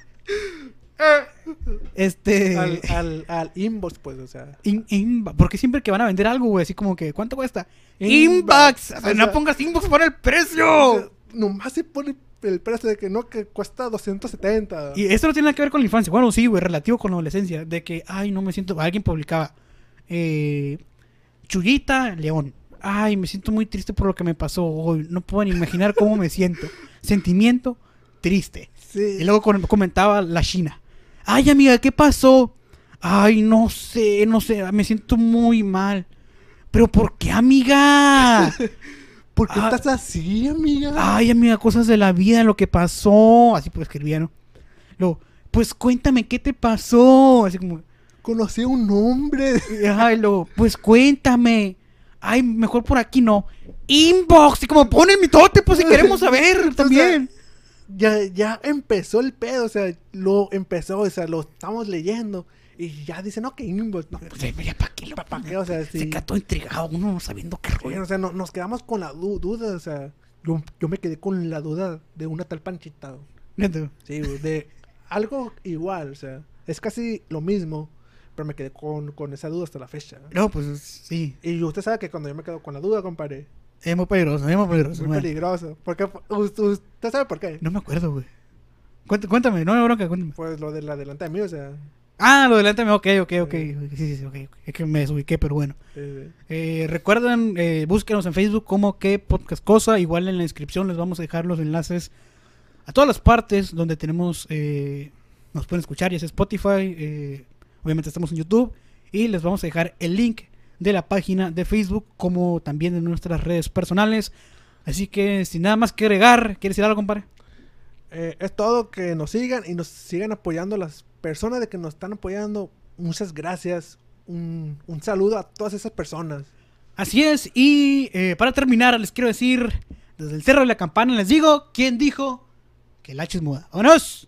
este. al, al, al inbox, pues, o sea. in- porque siempre que van a vender algo, güey, así como que, ¿cuánto cuesta? Inbox. Inbox. O sea, no pongas inbox por el o precio. sea, nomás se pone el precio de que no, que cuesta 270. Y esto no tiene nada que ver con la infancia. Bueno, sí, güey, relativo con la adolescencia. De que, ay, no me siento. Alguien publicaba. Eh, Chuyita León. Ay, me siento muy triste por lo que me pasó hoy. No puedo ni imaginar cómo me siento. Sentimiento triste. sí. Y luego comentaba la China. Ay, amiga, ¿qué pasó? Ay, no sé, no sé, me siento muy mal. ¿Pero por qué, amiga? [LAUGHS] ¿Por qué Ah. estás así, amiga? Ay, amiga, cosas de la vida, lo que pasó. Así pues escribía, ¿no? Luego, pues cuéntame qué te pasó. Así como, Conocí a un hombre. [LAUGHS] ay, luego, pues cuéntame. Ay, mejor por aquí no. Inbox, y como pone mi tote, pues si queremos saber también. [LAUGHS] ya, ya empezó el pedo, o sea, lo empezó, o sea, lo estamos leyendo. Y ya dicen, no, que inbox. No, Pues, ya, ¿para qué lo ¿pa- pa' qué? O sea, Se queda todo intrigado, uno no sabiendo qué rollo. o sea, no- nos quedamos con la du- duda, o sea, yo, yo me quedé con la duda de una tal panchita. Neta. Sí, de algo igual, o sea, es casi lo mismo, pero me quedé con, con esa duda hasta la fecha. No, pues sí. Y usted sabe que cuando yo me quedo con la duda, compadre, Es muy peligroso, es muy peligroso. muy bueno. peligroso. Porque usted, sabe por qué. No me acuerdo, güey. Cuént- Cuéntame, no me bronca, cuéntame. Pues lo de la delante de mí, o sea, Ah, lo delante, ok, ok, ok. Sí. Sí, sí, sí, ok. ok. Es que me desubiqué, pero bueno. Eh, recuerden, eh, búsquenos en Facebook como que podcast cosa. Igual en la descripción les vamos a dejar los enlaces a todas las partes donde tenemos, eh, nos pueden escuchar, ya sea Spotify, eh, obviamente estamos en YouTube. Y les vamos a dejar el link de la página de Facebook como también de nuestras redes personales. Así que sin nada más que agregar, ¿quieres decir algo, compadre? eh, es todo que nos sigan y nos sigan apoyando las personas de que nos están apoyando. Muchas gracias. Un, un saludo a todas esas personas. Así es, y eh, para terminar les quiero decir, desde el Cerro de la Campana les digo, ¿quién dijo que el H es muda? ¡Vámonos!